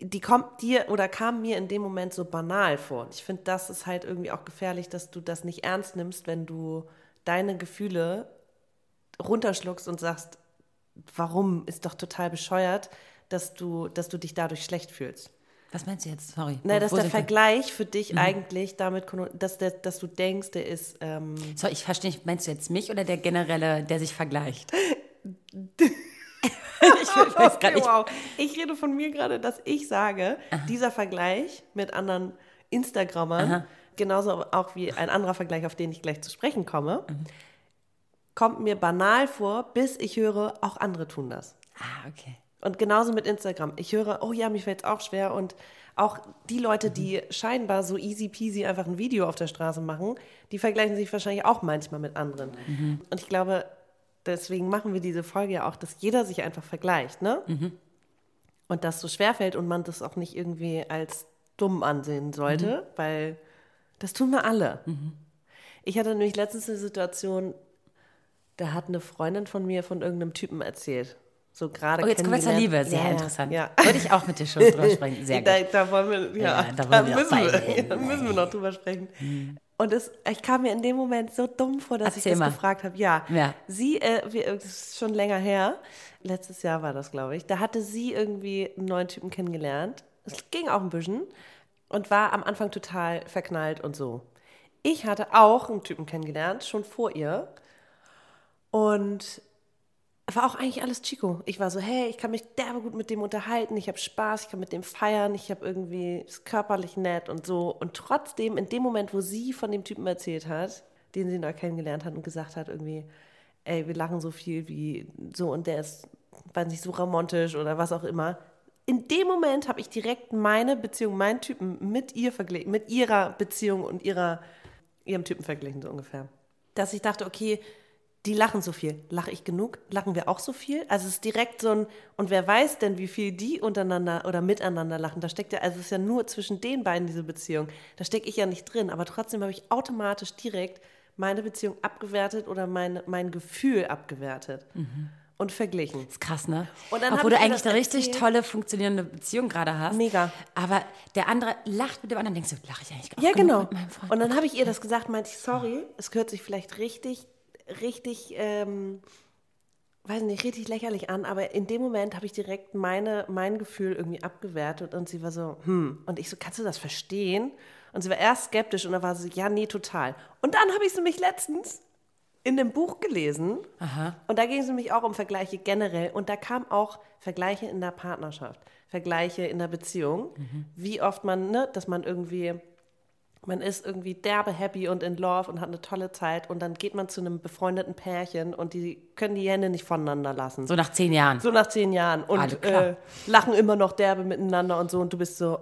[SPEAKER 2] die kommt dir oder kam mir in dem Moment so banal vor. Und ich finde, das ist halt irgendwie auch gefährlich, dass du das nicht ernst nimmst, wenn du deine Gefühle runterschluckst und sagst, warum ist doch total bescheuert, dass du, dass du dich dadurch schlecht fühlst.
[SPEAKER 1] Was meinst du jetzt? Sorry.
[SPEAKER 2] Na, dass der? Vergleich für dich eigentlich damit, dass, der, dass du denkst, der ist. Ähm,
[SPEAKER 1] So, ich verstehe nicht, meinst du jetzt mich oder der generelle, der sich vergleicht? ich weiß
[SPEAKER 2] okay,
[SPEAKER 1] nicht.
[SPEAKER 2] wow. Ich rede von mir gerade, dass ich sage, dieser Vergleich mit anderen Instagrammern, genauso auch wie ein anderer Vergleich, auf den ich gleich zu sprechen komme,
[SPEAKER 1] Mhm.
[SPEAKER 2] kommt mir banal vor, bis ich höre, auch andere tun das.
[SPEAKER 1] Ah, okay.
[SPEAKER 2] Und genauso mit Instagram. Ich höre, oh ja, mir fällt es auch schwer. Und auch die Leute, die scheinbar so easy peasy einfach ein Video auf der Straße machen, die vergleichen sich wahrscheinlich auch manchmal mit anderen. Und ich glaube, deswegen machen wir diese Folge ja auch, dass jeder sich einfach vergleicht, ne? Und das so schwer fällt und man das auch nicht irgendwie als dumm ansehen sollte, weil das tun wir alle. Ich hatte nämlich letztens eine Situation, da hat eine Freundin von mir von irgendeinem Typen erzählt. So gerade
[SPEAKER 1] Oh, jetzt kommen wir zur Liebe. Sehr
[SPEAKER 2] Ja,
[SPEAKER 1] interessant.
[SPEAKER 2] Ja.
[SPEAKER 1] Würde ich auch mit dir schon drüber sprechen. Sehr
[SPEAKER 2] Da,
[SPEAKER 1] gut.
[SPEAKER 2] da wollen wir, ja,
[SPEAKER 1] Ja, da
[SPEAKER 2] da,
[SPEAKER 1] wir
[SPEAKER 2] müssen, wir, da müssen wir noch drüber sprechen. Und es, ich kam mir in dem Moment so dumm vor, dass
[SPEAKER 1] Erzähl
[SPEAKER 2] ich das
[SPEAKER 1] mal.
[SPEAKER 2] gefragt habe. Ja,
[SPEAKER 1] Ja.
[SPEAKER 2] sie, äh, wir, das ist schon länger her, letztes Jahr war das, glaube ich, da hatte sie irgendwie einen neuen Typen kennengelernt. Es ging auch ein bisschen und war am Anfang total verknallt und so. Ich hatte auch einen Typen kennengelernt, schon vor ihr. Und war auch eigentlich alles Chico. Ich war so, hey, ich kann mich derbe gut mit dem unterhalten, ich habe Spaß, ich kann mit dem feiern, ich habe irgendwie ist körperlich nett und so. Und trotzdem, in dem Moment, wo sie von dem Typen erzählt hat, den sie neu kennengelernt hat und gesagt hat, irgendwie, ey, wir lachen so viel wie so und der ist, weiß nicht, so romantisch oder was auch immer. In dem Moment habe ich direkt meine Beziehung, meinen Typen mit ihr verglichen, mit ihrer Beziehung und ihrer, ihrem Typen verglichen, so ungefähr. Dass ich dachte, okay, die lachen so viel. Lache ich genug? Lachen wir auch so viel? Also es ist direkt so ein, und wer weiß denn, wie viel die untereinander oder miteinander lachen? Da steckt ja, also es ist ja nur zwischen den beiden diese Beziehung. Da stecke ich ja nicht drin, aber trotzdem habe ich automatisch direkt meine Beziehung abgewertet oder mein, mein Gefühl abgewertet und verglichen.
[SPEAKER 1] ist krass, ne? Obwohl du eigentlich
[SPEAKER 2] das
[SPEAKER 1] eine richtig
[SPEAKER 2] erzählt.
[SPEAKER 1] tolle, funktionierende Beziehung gerade hast.
[SPEAKER 2] Mega.
[SPEAKER 1] Aber der andere lacht mit dem anderen, denkst du, lache ich eigentlich auch
[SPEAKER 2] Ja, genau.
[SPEAKER 1] mit meinem Freund?
[SPEAKER 2] Und dann habe ich ihr das gesagt, meinte ich, sorry, es hört sich vielleicht richtig, richtig, ähm, weiß nicht, richtig lächerlich an, aber in dem Moment habe ich direkt meine, mein Gefühl irgendwie abgewertet und sie war so, hm. Und ich so, kannst du das verstehen? Und sie war erst skeptisch und dann war sie, ja, nee, total. Und dann habe ich es nämlich letztens in dem Buch gelesen. Und da ging es nämlich auch um Vergleiche generell. Und da kam auch Vergleiche in der Partnerschaft, Vergleiche in der Beziehung. Wie oft man, ne, dass man irgendwie man ist irgendwie derbe happy und in love und hat eine tolle Zeit und dann geht man zu einem befreundeten Pärchen und die können die Hände nicht voneinander lassen.
[SPEAKER 1] So nach zehn Jahren.
[SPEAKER 2] So nach zehn Jahren und äh, lachen immer noch derbe miteinander und so und du bist so,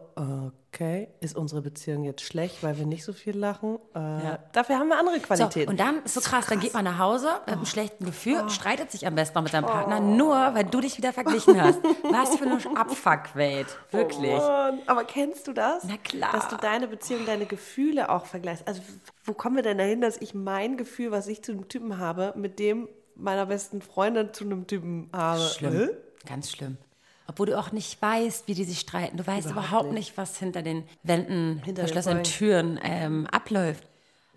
[SPEAKER 2] okay, ist unsere Beziehung jetzt schlecht, weil wir nicht so viel lachen? Äh, Dafür haben wir andere
[SPEAKER 1] So,
[SPEAKER 2] Qualitäten.
[SPEAKER 1] und dann ist so krass, dann geht man nach Hause mit einem schlechten Gefühl, streitet sich am besten noch mit seinem Partner, nur weil du dich wieder verglichen hast. Was für eine Abfuckwelt. Wirklich.
[SPEAKER 2] Mann, aber kennst du das?
[SPEAKER 1] Na klar.
[SPEAKER 2] Dass du deine Beziehung, deine Gefühle auch vergleichst. Also wo kommen wir denn dahin, dass ich mein Gefühl, was ich zu einem Typen habe, mit dem meiner besten Freundin zu einem Typen habe?
[SPEAKER 1] Schlimm.
[SPEAKER 2] Hä?
[SPEAKER 1] Ganz schlimm. Obwohl du auch nicht weißt, wie die sich streiten. Du weißt
[SPEAKER 2] Überhaupt
[SPEAKER 1] überhaupt nicht. was hinter den Wänden,
[SPEAKER 2] Hinter den
[SPEAKER 1] verschlossenen. Türen ähm, abläuft.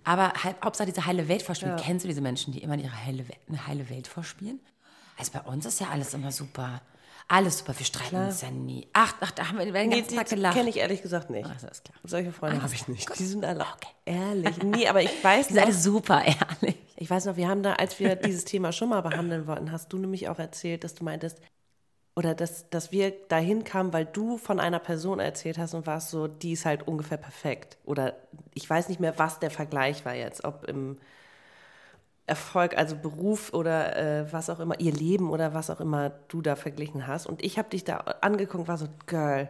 [SPEAKER 1] Aber halt, Hauptsache diese heile Welt vorspielen. Kennst du diese Menschen, die immer ihre heile, Welt- eine heile Welt vorspielen? Also bei uns ist ja alles immer super. Alles super. Wir streiten uns ja nie. Ach, ach, da haben wir den
[SPEAKER 2] Nee,
[SPEAKER 1] ganzen
[SPEAKER 2] die
[SPEAKER 1] Tag gelacht.
[SPEAKER 2] kenne ich ehrlich gesagt nicht.
[SPEAKER 1] Also, ist klar.
[SPEAKER 2] Solche Freunde
[SPEAKER 1] Ah,
[SPEAKER 2] habe ich nicht.
[SPEAKER 1] gut.
[SPEAKER 2] Die sind alle
[SPEAKER 1] Okay.
[SPEAKER 2] ehrlich. Nee, aber ich weiß
[SPEAKER 1] Die sind alle super ehrlich.
[SPEAKER 2] ich weiß noch, wir haben da, als wir dieses Thema schon mal behandeln wollten, hast du nämlich auch erzählt, dass du meintest, oder dass, dass wir dahin kamen, weil du von einer Person erzählt hast und warst so, die ist halt ungefähr perfekt. Oder ich weiß nicht mehr, was der Vergleich war jetzt, ob im Erfolg, also Beruf oder äh, was auch immer, ihr Leben oder was auch immer du da verglichen hast. Und ich habe dich da angeguckt und war so, Girl,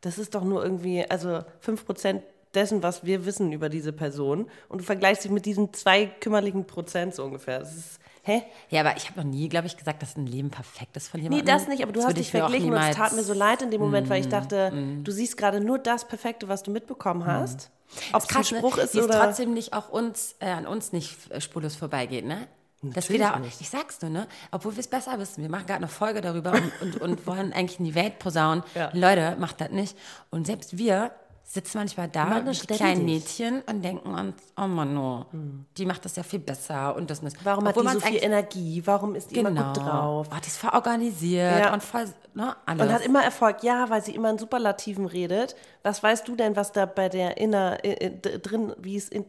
[SPEAKER 2] das ist doch nur irgendwie, also 5% dessen, was wir wissen über diese Person. Und du vergleichst dich mit diesen zwei kümmerlichen Prozent so ungefähr. Das ist, hä?
[SPEAKER 1] Ja, aber ich habe noch nie, glaube ich, gesagt, dass ein Leben perfekt ist von
[SPEAKER 2] Nee,
[SPEAKER 1] jemandem.
[SPEAKER 2] das nicht, aber du hast
[SPEAKER 1] würde
[SPEAKER 2] dich verglichen und es
[SPEAKER 1] Mm,
[SPEAKER 2] tat mir so leid in dem Moment, weil ich dachte, du siehst gerade nur das Perfekte, was du mitbekommen hast. Ob es ein
[SPEAKER 1] Krass, ne?
[SPEAKER 2] Spruch ist
[SPEAKER 1] Wie es
[SPEAKER 2] oder...
[SPEAKER 1] trotzdem nicht auch uns, äh, an uns nicht äh, spurlos vorbeigeht, ne? Dass wir
[SPEAKER 2] Natürlich
[SPEAKER 1] da,
[SPEAKER 2] nicht.
[SPEAKER 1] ich sag's nur, ne? Obwohl wir es besser wissen. Wir machen gerade eine Folge darüber und, und, und wollen eigentlich in die Welt posaunen.
[SPEAKER 2] Ja.
[SPEAKER 1] Leute, macht das nicht. Und selbst wir sitzen manchmal da,
[SPEAKER 2] das
[SPEAKER 1] die kleinen. Mädchen, und denken uns, oh Mann, no, die macht das ja viel besser und das das.
[SPEAKER 2] Warum hat
[SPEAKER 1] Obwohl
[SPEAKER 2] die so viel Energie? Warum ist die
[SPEAKER 1] Genau.
[SPEAKER 2] immer gut drauf?
[SPEAKER 1] Oh, die ist voll organisiert
[SPEAKER 2] Ja.
[SPEAKER 1] und voll, ne? Alles.
[SPEAKER 2] Und hat immer Erfolg, ja, weil sie immer in Superlativen redet. Was weißt du denn, was da bei der inner äh, drin, wie es in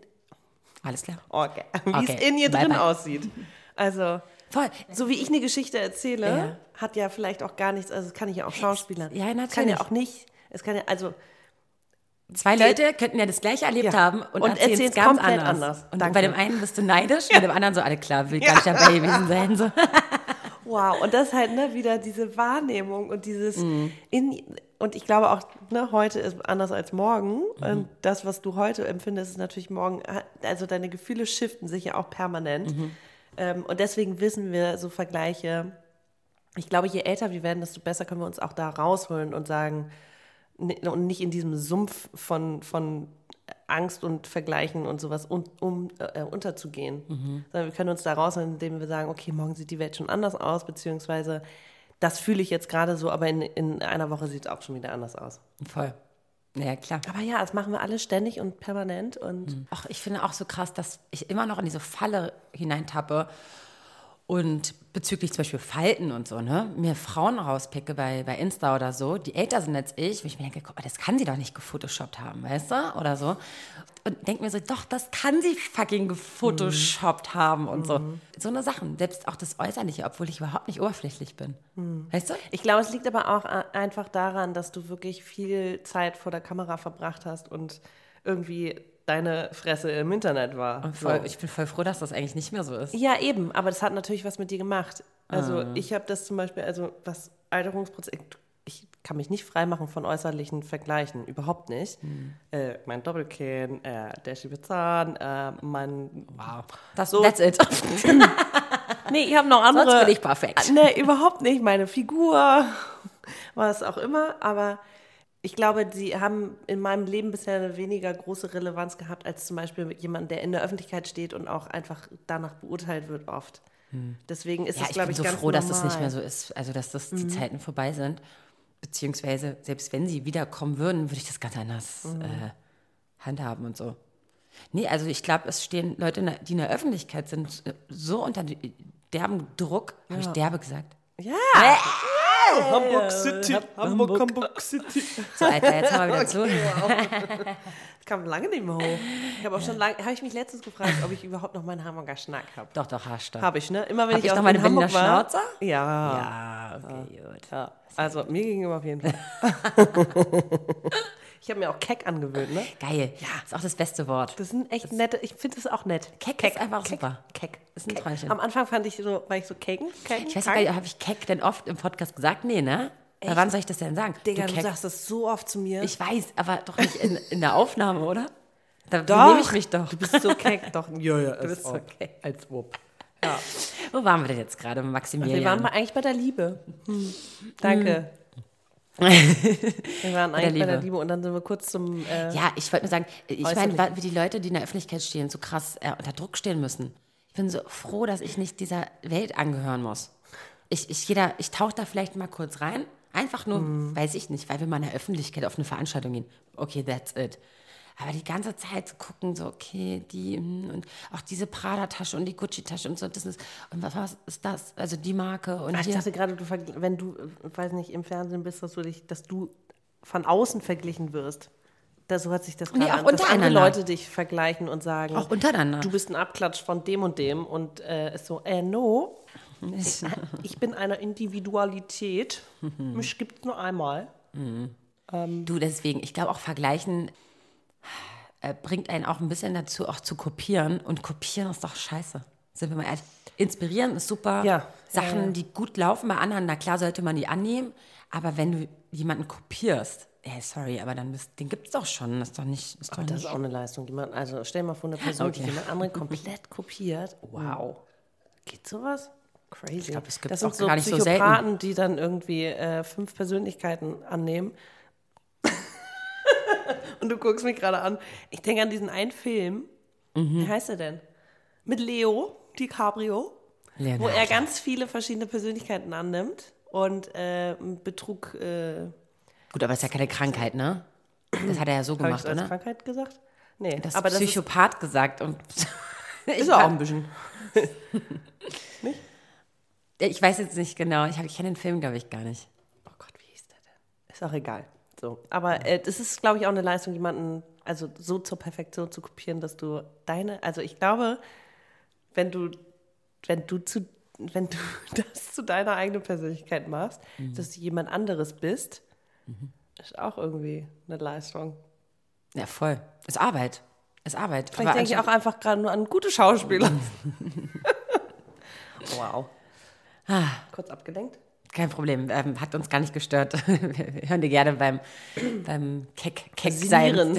[SPEAKER 1] Alles klar.
[SPEAKER 2] okay, wie
[SPEAKER 1] Okay,
[SPEAKER 2] es in ihr
[SPEAKER 1] bye,
[SPEAKER 2] drin
[SPEAKER 1] bye.
[SPEAKER 2] aussieht. Also
[SPEAKER 1] Voll.
[SPEAKER 2] so wie ich eine Geschichte erzähle,
[SPEAKER 1] Ja.
[SPEAKER 2] hat ja vielleicht auch gar nichts. Also es kann ich ja auch Schauspielern.
[SPEAKER 1] Ja,
[SPEAKER 2] Es kann
[SPEAKER 1] natürlich.
[SPEAKER 2] ja auch nicht. Es kann ja also
[SPEAKER 1] Zwei Leute könnten ja das gleiche erlebt
[SPEAKER 2] Ja.
[SPEAKER 1] haben und,
[SPEAKER 2] Und
[SPEAKER 1] erzählen es ganz
[SPEAKER 2] komplett
[SPEAKER 1] anders.
[SPEAKER 2] anders.
[SPEAKER 1] Und
[SPEAKER 2] Danke.
[SPEAKER 1] bei dem einen bist du neidisch, bei dem anderen so, alle klar, will gar nicht dabei gewesen sein. So.
[SPEAKER 2] Wow, und das halt ne, wieder diese Wahrnehmung und dieses
[SPEAKER 1] Mhm.
[SPEAKER 2] in und ich glaube auch, ne, heute ist anders als morgen.
[SPEAKER 1] Mhm.
[SPEAKER 2] Und das, was du heute empfindest, ist natürlich morgen, also deine Gefühle shiften sich ja auch permanent.
[SPEAKER 1] Mhm.
[SPEAKER 2] Ähm, und deswegen wissen wir so Vergleiche. Ich glaube, je älter wir werden, desto besser können wir uns auch da rausholen und sagen, und nicht in diesem Sumpf von, von Angst und Vergleichen und sowas un, um äh, unterzugehen. Sondern wir können uns da rausholen, indem wir sagen, okay, morgen sieht die Welt schon anders aus, beziehungsweise das fühle ich jetzt gerade so, aber in, in einer Woche sieht es auch schon wieder anders aus.
[SPEAKER 1] Voll. Ja, klar.
[SPEAKER 2] Aber ja, das machen wir alle ständig und permanent und
[SPEAKER 1] Mhm. Ach, ich finde auch so krass, dass ich immer noch in diese Falle hineintappe und bezüglich zum Beispiel Falten und so, ne, mir Frauen rauspicke bei, bei Insta oder so, die älter sind als ich, wo ich mir denke, guck mal, das kann sie doch nicht gefotoshoppt haben, weißt du, oder so. Und denke mir so, doch, das kann sie fucking gefotoshoppt haben und so. So eine Sachen, selbst auch das Äußerliche, obwohl ich überhaupt nicht oberflächlich bin. Weißt du?
[SPEAKER 2] Ich glaube, es liegt aber auch einfach daran, dass du wirklich viel Zeit vor der Kamera verbracht hast und irgendwie deine Fresse im Internet war.
[SPEAKER 1] Voll,
[SPEAKER 2] So.
[SPEAKER 1] Ich bin voll froh, dass das eigentlich nicht mehr so ist.
[SPEAKER 2] Ja, eben, aber das hat natürlich was mit dir gemacht. Also ich habe das zum Beispiel, also was Alterungsprozess, ich kann mich nicht freimachen von äußerlichen Vergleichen, überhaupt nicht. Äh, mein Doppelkinn, äh, der schiebe Zahn, äh, mein...
[SPEAKER 1] Wow. Das,
[SPEAKER 2] So.
[SPEAKER 1] That's it.
[SPEAKER 2] Nee, ich habe noch andere...
[SPEAKER 1] Sonst bin ich perfekt.
[SPEAKER 2] Nee, überhaupt nicht. Meine Figur, was auch immer. Aber ich glaube, sie haben in meinem Leben bisher eine weniger große Relevanz gehabt, als zum Beispiel mit jemandem, der in der Öffentlichkeit steht und auch einfach danach beurteilt wird oft. Deswegen ist
[SPEAKER 1] Ja,
[SPEAKER 2] es,
[SPEAKER 1] ich
[SPEAKER 2] glaube
[SPEAKER 1] bin
[SPEAKER 2] ich,
[SPEAKER 1] so
[SPEAKER 2] ganz
[SPEAKER 1] froh, dass
[SPEAKER 2] normal.
[SPEAKER 1] das nicht mehr so ist. Also, dass das die Zeiten vorbei sind. Beziehungsweise, selbst wenn sie wiederkommen würden, würde ich das ganz anders äh, handhaben und so. Nee, also ich glaube, es stehen Leute, die in der Öffentlichkeit sind, äh, so unter derben Druck. Habe ich derbe gesagt?
[SPEAKER 2] Ja! Hamburg City, Hamburg, Hamburg City.
[SPEAKER 1] So, Alter, jetzt haben wir wieder zu.
[SPEAKER 2] Das kam lange nicht mehr hoch. Ich habe auch schon lange, habe ich mich letztens gefragt, ob ich überhaupt noch meinen Hamburger Schnack habe.
[SPEAKER 1] Doch, doch, hast du.
[SPEAKER 2] Habe ich, ne? Immer wenn
[SPEAKER 1] Hab
[SPEAKER 2] ich,
[SPEAKER 1] ich noch meine
[SPEAKER 2] in Hamburg
[SPEAKER 1] Berliner
[SPEAKER 2] war.
[SPEAKER 1] Schnauze?
[SPEAKER 2] Ja.
[SPEAKER 1] Ja, okay, gut.
[SPEAKER 2] ja. Also mir gegenüber auf jeden Fall. Ich habe mir auch Keck angewöhnt, ne?
[SPEAKER 1] Geil. Ja. Ist auch das beste Wort.
[SPEAKER 2] Das sind echt nette, ich finde das auch nett.
[SPEAKER 1] Keck ist einfach super.
[SPEAKER 2] Keck.
[SPEAKER 1] Ist ein
[SPEAKER 2] Keck.
[SPEAKER 1] Träumchen.
[SPEAKER 2] Am Anfang fand ich so, war ich so kecken, kecken,
[SPEAKER 1] Ich weiß gar nicht, habe ich Keck denn oft im Podcast gesagt? Nee, ne? Na, wann soll ich das denn sagen?
[SPEAKER 2] Digga, du
[SPEAKER 1] Keck.
[SPEAKER 2] sagst das so oft zu mir.
[SPEAKER 1] Ich weiß, aber doch nicht in, in der Aufnahme, oder? Da
[SPEAKER 2] Doch.
[SPEAKER 1] nehme ich mich doch.
[SPEAKER 2] Du bist so keck, doch. Ja, ja,
[SPEAKER 1] Du bist so keck.
[SPEAKER 2] Als ob. Ja.
[SPEAKER 1] Wo waren wir denn jetzt gerade, Maximilian?
[SPEAKER 2] Wir waren eigentlich bei der Liebe. Hm. Danke. Wir waren eigentlich bei der Liebe und dann sind wir kurz zum. Äh,
[SPEAKER 1] Ja, ich wollte nur sagen, ich meine, wie die Leute, die in der Öffentlichkeit stehen, so krass äh, unter Druck stehen müssen. Ich bin so froh, dass ich nicht dieser Welt angehören muss. Ich, ich, jeder, ich tauche da vielleicht mal kurz rein, einfach nur,
[SPEAKER 2] Mhm.
[SPEAKER 1] weiß ich nicht, weil wir mal in der Öffentlichkeit auf eine Veranstaltung gehen. Okay, that's it. Aber die ganze Zeit zu gucken, so, okay, die, hm, und auch diese Prada-Tasche und die Gucci-Tasche und so, das ist, und was, was ist das? Also die Marke und
[SPEAKER 2] ich dachte gerade, du, wenn du, äh, weiß nicht, im Fernsehen bist, dass du, dich, dass du von außen verglichen wirst. Da, so hat sich das
[SPEAKER 1] Nee,
[SPEAKER 2] gerade
[SPEAKER 1] auch
[SPEAKER 2] an, dass andere. Leute dich vergleichen und sagen,
[SPEAKER 1] Auch untereinander.
[SPEAKER 2] du bist ein Abklatsch von dem und dem und äh, ist so, äh, no, ich, ich bin eine Individualität, mich gibt es nur einmal.
[SPEAKER 1] Du, deswegen, ich glaube auch vergleichen äh, bringt einen auch ein bisschen dazu, auch zu kopieren. Und kopieren ist doch scheiße. Sind wir mal ehrlich. Inspirieren ist super.
[SPEAKER 2] Ja.
[SPEAKER 1] Sachen,
[SPEAKER 2] ja.
[SPEAKER 1] die gut laufen bei anderen, na klar sollte man die annehmen. Aber wenn du jemanden kopierst, ey, sorry, aber dann bist, den gibt es doch schon. Das ist doch nicht. Ist doch
[SPEAKER 2] Das
[SPEAKER 1] nicht
[SPEAKER 2] ist auch eine Leistung, die man, also stell mal vor, eine Person, die
[SPEAKER 1] Okay.
[SPEAKER 2] jemand anderen komplett kopiert. Wow. Geht sowas? Crazy.
[SPEAKER 1] glaub, es gibt's
[SPEAKER 2] das sind
[SPEAKER 1] auch
[SPEAKER 2] so
[SPEAKER 1] gar nicht so
[SPEAKER 2] Psychopathen, die dann irgendwie äh, fünf Persönlichkeiten annehmen. Und du guckst mich gerade an. Ich denke an diesen einen Film.
[SPEAKER 1] Mhm.
[SPEAKER 2] Wie heißt er denn? Mit Leo DiCaprio, wo
[SPEAKER 1] Leonardo.
[SPEAKER 2] er ganz viele verschiedene Persönlichkeiten annimmt und äh, Betrug. Äh,
[SPEAKER 1] Gut, aber es ist ja keine Krankheit, ne? Das hat er ja so gemacht,
[SPEAKER 2] das als
[SPEAKER 1] oder?
[SPEAKER 2] Krankheit gesagt? Nee,
[SPEAKER 1] Das
[SPEAKER 2] aber das ist,
[SPEAKER 1] Psychopath gesagt und
[SPEAKER 2] ist auch ein bisschen.
[SPEAKER 1] ich weiß jetzt nicht genau. Ich, hab- ich kenne den Film, glaube ich, gar nicht.
[SPEAKER 2] Oh Gott, wie hieß der denn? Ist auch egal. So. Aber äh, das ist, glaube ich, auch eine Leistung, jemanden also so zur Perfektion zu kopieren, dass du deine, also ich glaube, wenn du, wenn du zu, wenn du das zu deiner eigenen Persönlichkeit machst, dass du jemand anderes bist, ist auch irgendwie eine Leistung.
[SPEAKER 1] Ja, voll. Ist Arbeit. Ist Arbeit.
[SPEAKER 2] Vielleicht denke ich auch einfach gerade nur an gute Schauspieler. wow. Kurz abgelenkt.
[SPEAKER 1] Kein Problem, ähm, hat uns gar nicht gestört. Wir hören dir gerne beim, beim Keck, Keck sein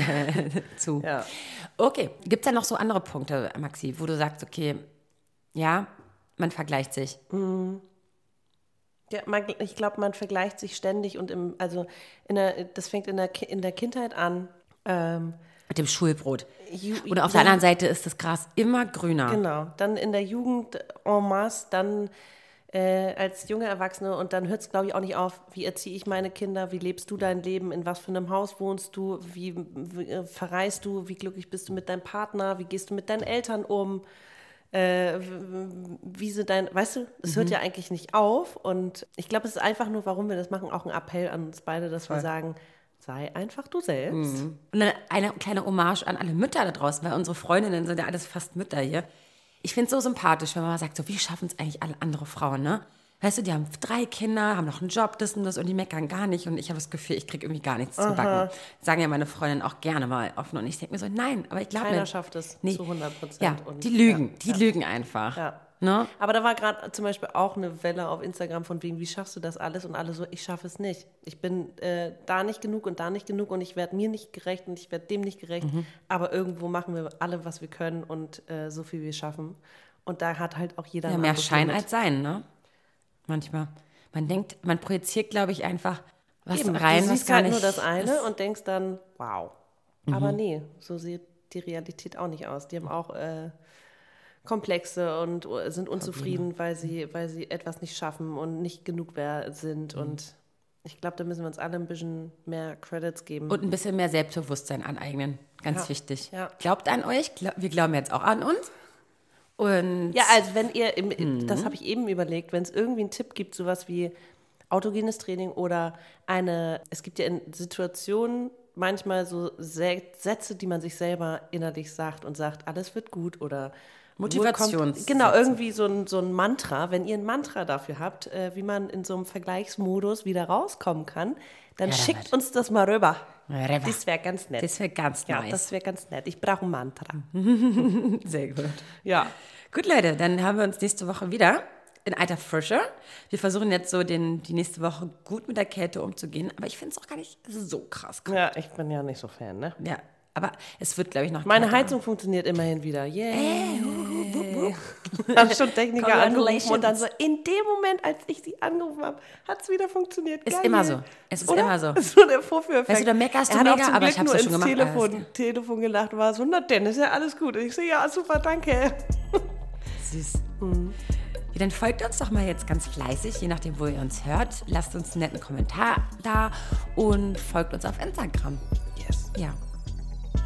[SPEAKER 1] zu.
[SPEAKER 2] Ja.
[SPEAKER 1] Okay, gibt es da noch so andere Punkte, Maxi, wo du sagst, okay, ja, man vergleicht sich.
[SPEAKER 2] Ja, man, ich glaube, man vergleicht sich ständig und im, also in der, das fängt in der, in der Kindheit an. Ähm,
[SPEAKER 1] Mit dem Schulbrot.
[SPEAKER 2] Ju-
[SPEAKER 1] Und auf
[SPEAKER 2] ja.
[SPEAKER 1] der anderen Seite ist das Gras immer grüner.
[SPEAKER 2] Genau, dann in der Jugend en masse, dann äh, als junge Erwachsene. Und dann hört es, glaube ich, auch nicht auf, wie erziehe ich meine Kinder, wie lebst du dein Leben, in was für einem Haus wohnst du, wie, wie äh, verreist du, wie glücklich bist du mit deinem Partner, wie gehst du mit deinen Eltern um, äh, wie sind dein, weißt du, es hört ja eigentlich nicht auf. Und ich glaube, es ist einfach nur, warum wir das machen, auch ein Appell an uns beide, dass wir sagen, sei einfach du selbst.
[SPEAKER 1] Und eine, eine kleine Hommage an alle Mütter da draußen, weil unsere Freundinnen sind ja alles fast Mütter hier. Ich finde es so sympathisch, wenn man mal sagt, so, wie schaffen es eigentlich alle andere Frauen, ne? Weißt du, die haben drei Kinder, haben noch einen Job, das und das und die meckern gar nicht und ich habe das Gefühl, ich kriege irgendwie gar nichts zu backen. Sagen ja meine Freundinnen auch gerne mal offen und ich denke mir so, nein, aber ich glaube
[SPEAKER 2] Keiner
[SPEAKER 1] mir,
[SPEAKER 2] schafft es
[SPEAKER 1] nee,
[SPEAKER 2] zu 100 Prozent.
[SPEAKER 1] Ja, die lügen, die lügen einfach.
[SPEAKER 2] Ja.
[SPEAKER 1] Ne?
[SPEAKER 2] Aber da war gerade zum Beispiel auch eine Welle auf Instagram von wegen, wie schaffst du das alles? Und alle so, ich schaffe es nicht. Ich bin äh, da nicht genug und da nicht genug und ich werde mir nicht gerecht und ich werde dem nicht gerecht.
[SPEAKER 1] Mhm.
[SPEAKER 2] Aber irgendwo machen wir alle, was wir können und äh, so viel wir schaffen. Und da hat halt auch jeder
[SPEAKER 1] Ja, mehr Schein
[SPEAKER 2] Limit.
[SPEAKER 1] als Sein, ne? Manchmal. Man denkt, man projiziert, glaube ich, einfach was
[SPEAKER 2] Eben,
[SPEAKER 1] rein,
[SPEAKER 2] du siehst
[SPEAKER 1] gar
[SPEAKER 2] halt
[SPEAKER 1] nicht
[SPEAKER 2] nur das eine
[SPEAKER 1] ist.
[SPEAKER 2] und denkst dann, wow.
[SPEAKER 1] Mhm.
[SPEAKER 2] Aber nee, so sieht die Realität auch nicht aus. Die haben auch äh, Komplexe und äh, sind unzufrieden, weil sie, weil sie etwas nicht schaffen und nicht genug wer sind.
[SPEAKER 1] Mhm.
[SPEAKER 2] Und ich glaube, da müssen wir uns alle ein bisschen mehr Credits geben.
[SPEAKER 1] Und ein bisschen mehr Selbstbewusstsein aneignen. Ganz
[SPEAKER 2] Ja,
[SPEAKER 1] wichtig.
[SPEAKER 2] ja.
[SPEAKER 1] Glaubt an euch, wir glauben jetzt auch an uns. Und
[SPEAKER 2] Ja, also wenn ihr, im,
[SPEAKER 1] Mhm.
[SPEAKER 2] das habe ich eben überlegt, wenn es irgendwie einen Tipp gibt, sowas wie autogenes Training oder eine, es gibt ja in Situationen manchmal so Sä- Sätze, die man sich selber innerlich sagt und sagt, alles wird gut oder
[SPEAKER 1] Motivationssätze.
[SPEAKER 2] Genau, irgendwie so ein, so ein Mantra. Wenn ihr ein Mantra dafür habt, äh, wie man in so einem Vergleichsmodus wieder rauskommen kann, dann
[SPEAKER 1] Ja,
[SPEAKER 2] schickt
[SPEAKER 1] damit.
[SPEAKER 2] uns das mal rüber.
[SPEAKER 1] Whatever.
[SPEAKER 2] Das wäre ganz nett.
[SPEAKER 1] Das wäre ganz
[SPEAKER 2] ja,
[SPEAKER 1] nice.
[SPEAKER 2] das wäre ganz nett. Ich brauche ein Mantra.
[SPEAKER 1] Sehr gut.
[SPEAKER 2] Ja.
[SPEAKER 1] Gut, Leute, dann haben wir uns nächste Woche wieder in alter Frische. Wir versuchen jetzt so den, die nächste Woche gut mit der Kälte umzugehen, aber ich finde es auch gar nicht so krass.
[SPEAKER 2] Ja, ich bin ja nicht so Fan, ne?
[SPEAKER 1] Ja, aber es wird, glaube ich, noch
[SPEAKER 2] Meine. Heizung funktioniert immerhin wieder. Yeah. Haben schon Techniker angerufen und dann so, in dem Moment, als ich sie angerufen habe, hat es wieder funktioniert.
[SPEAKER 1] Ist
[SPEAKER 2] Geil.
[SPEAKER 1] immer so. Es ist
[SPEAKER 2] Oder?
[SPEAKER 1] immer so.
[SPEAKER 2] Das ist so der Vorführeffekt.
[SPEAKER 1] Weißt du, da meckerst du mega,
[SPEAKER 2] zum
[SPEAKER 1] aber
[SPEAKER 2] Glück
[SPEAKER 1] ich hab's
[SPEAKER 2] nur
[SPEAKER 1] ja schon gemacht, alles
[SPEAKER 2] Telefon, Telefon gelacht, war so, na denn, ist ja alles gut. Und ich so, ja, super, danke.
[SPEAKER 1] Süß. Ja, dann folgt uns doch mal jetzt ganz fleißig, je nachdem, wo ihr uns hört. Lasst uns einen netten Kommentar da und folgt uns auf Instagram.
[SPEAKER 2] Yes.
[SPEAKER 1] Ja,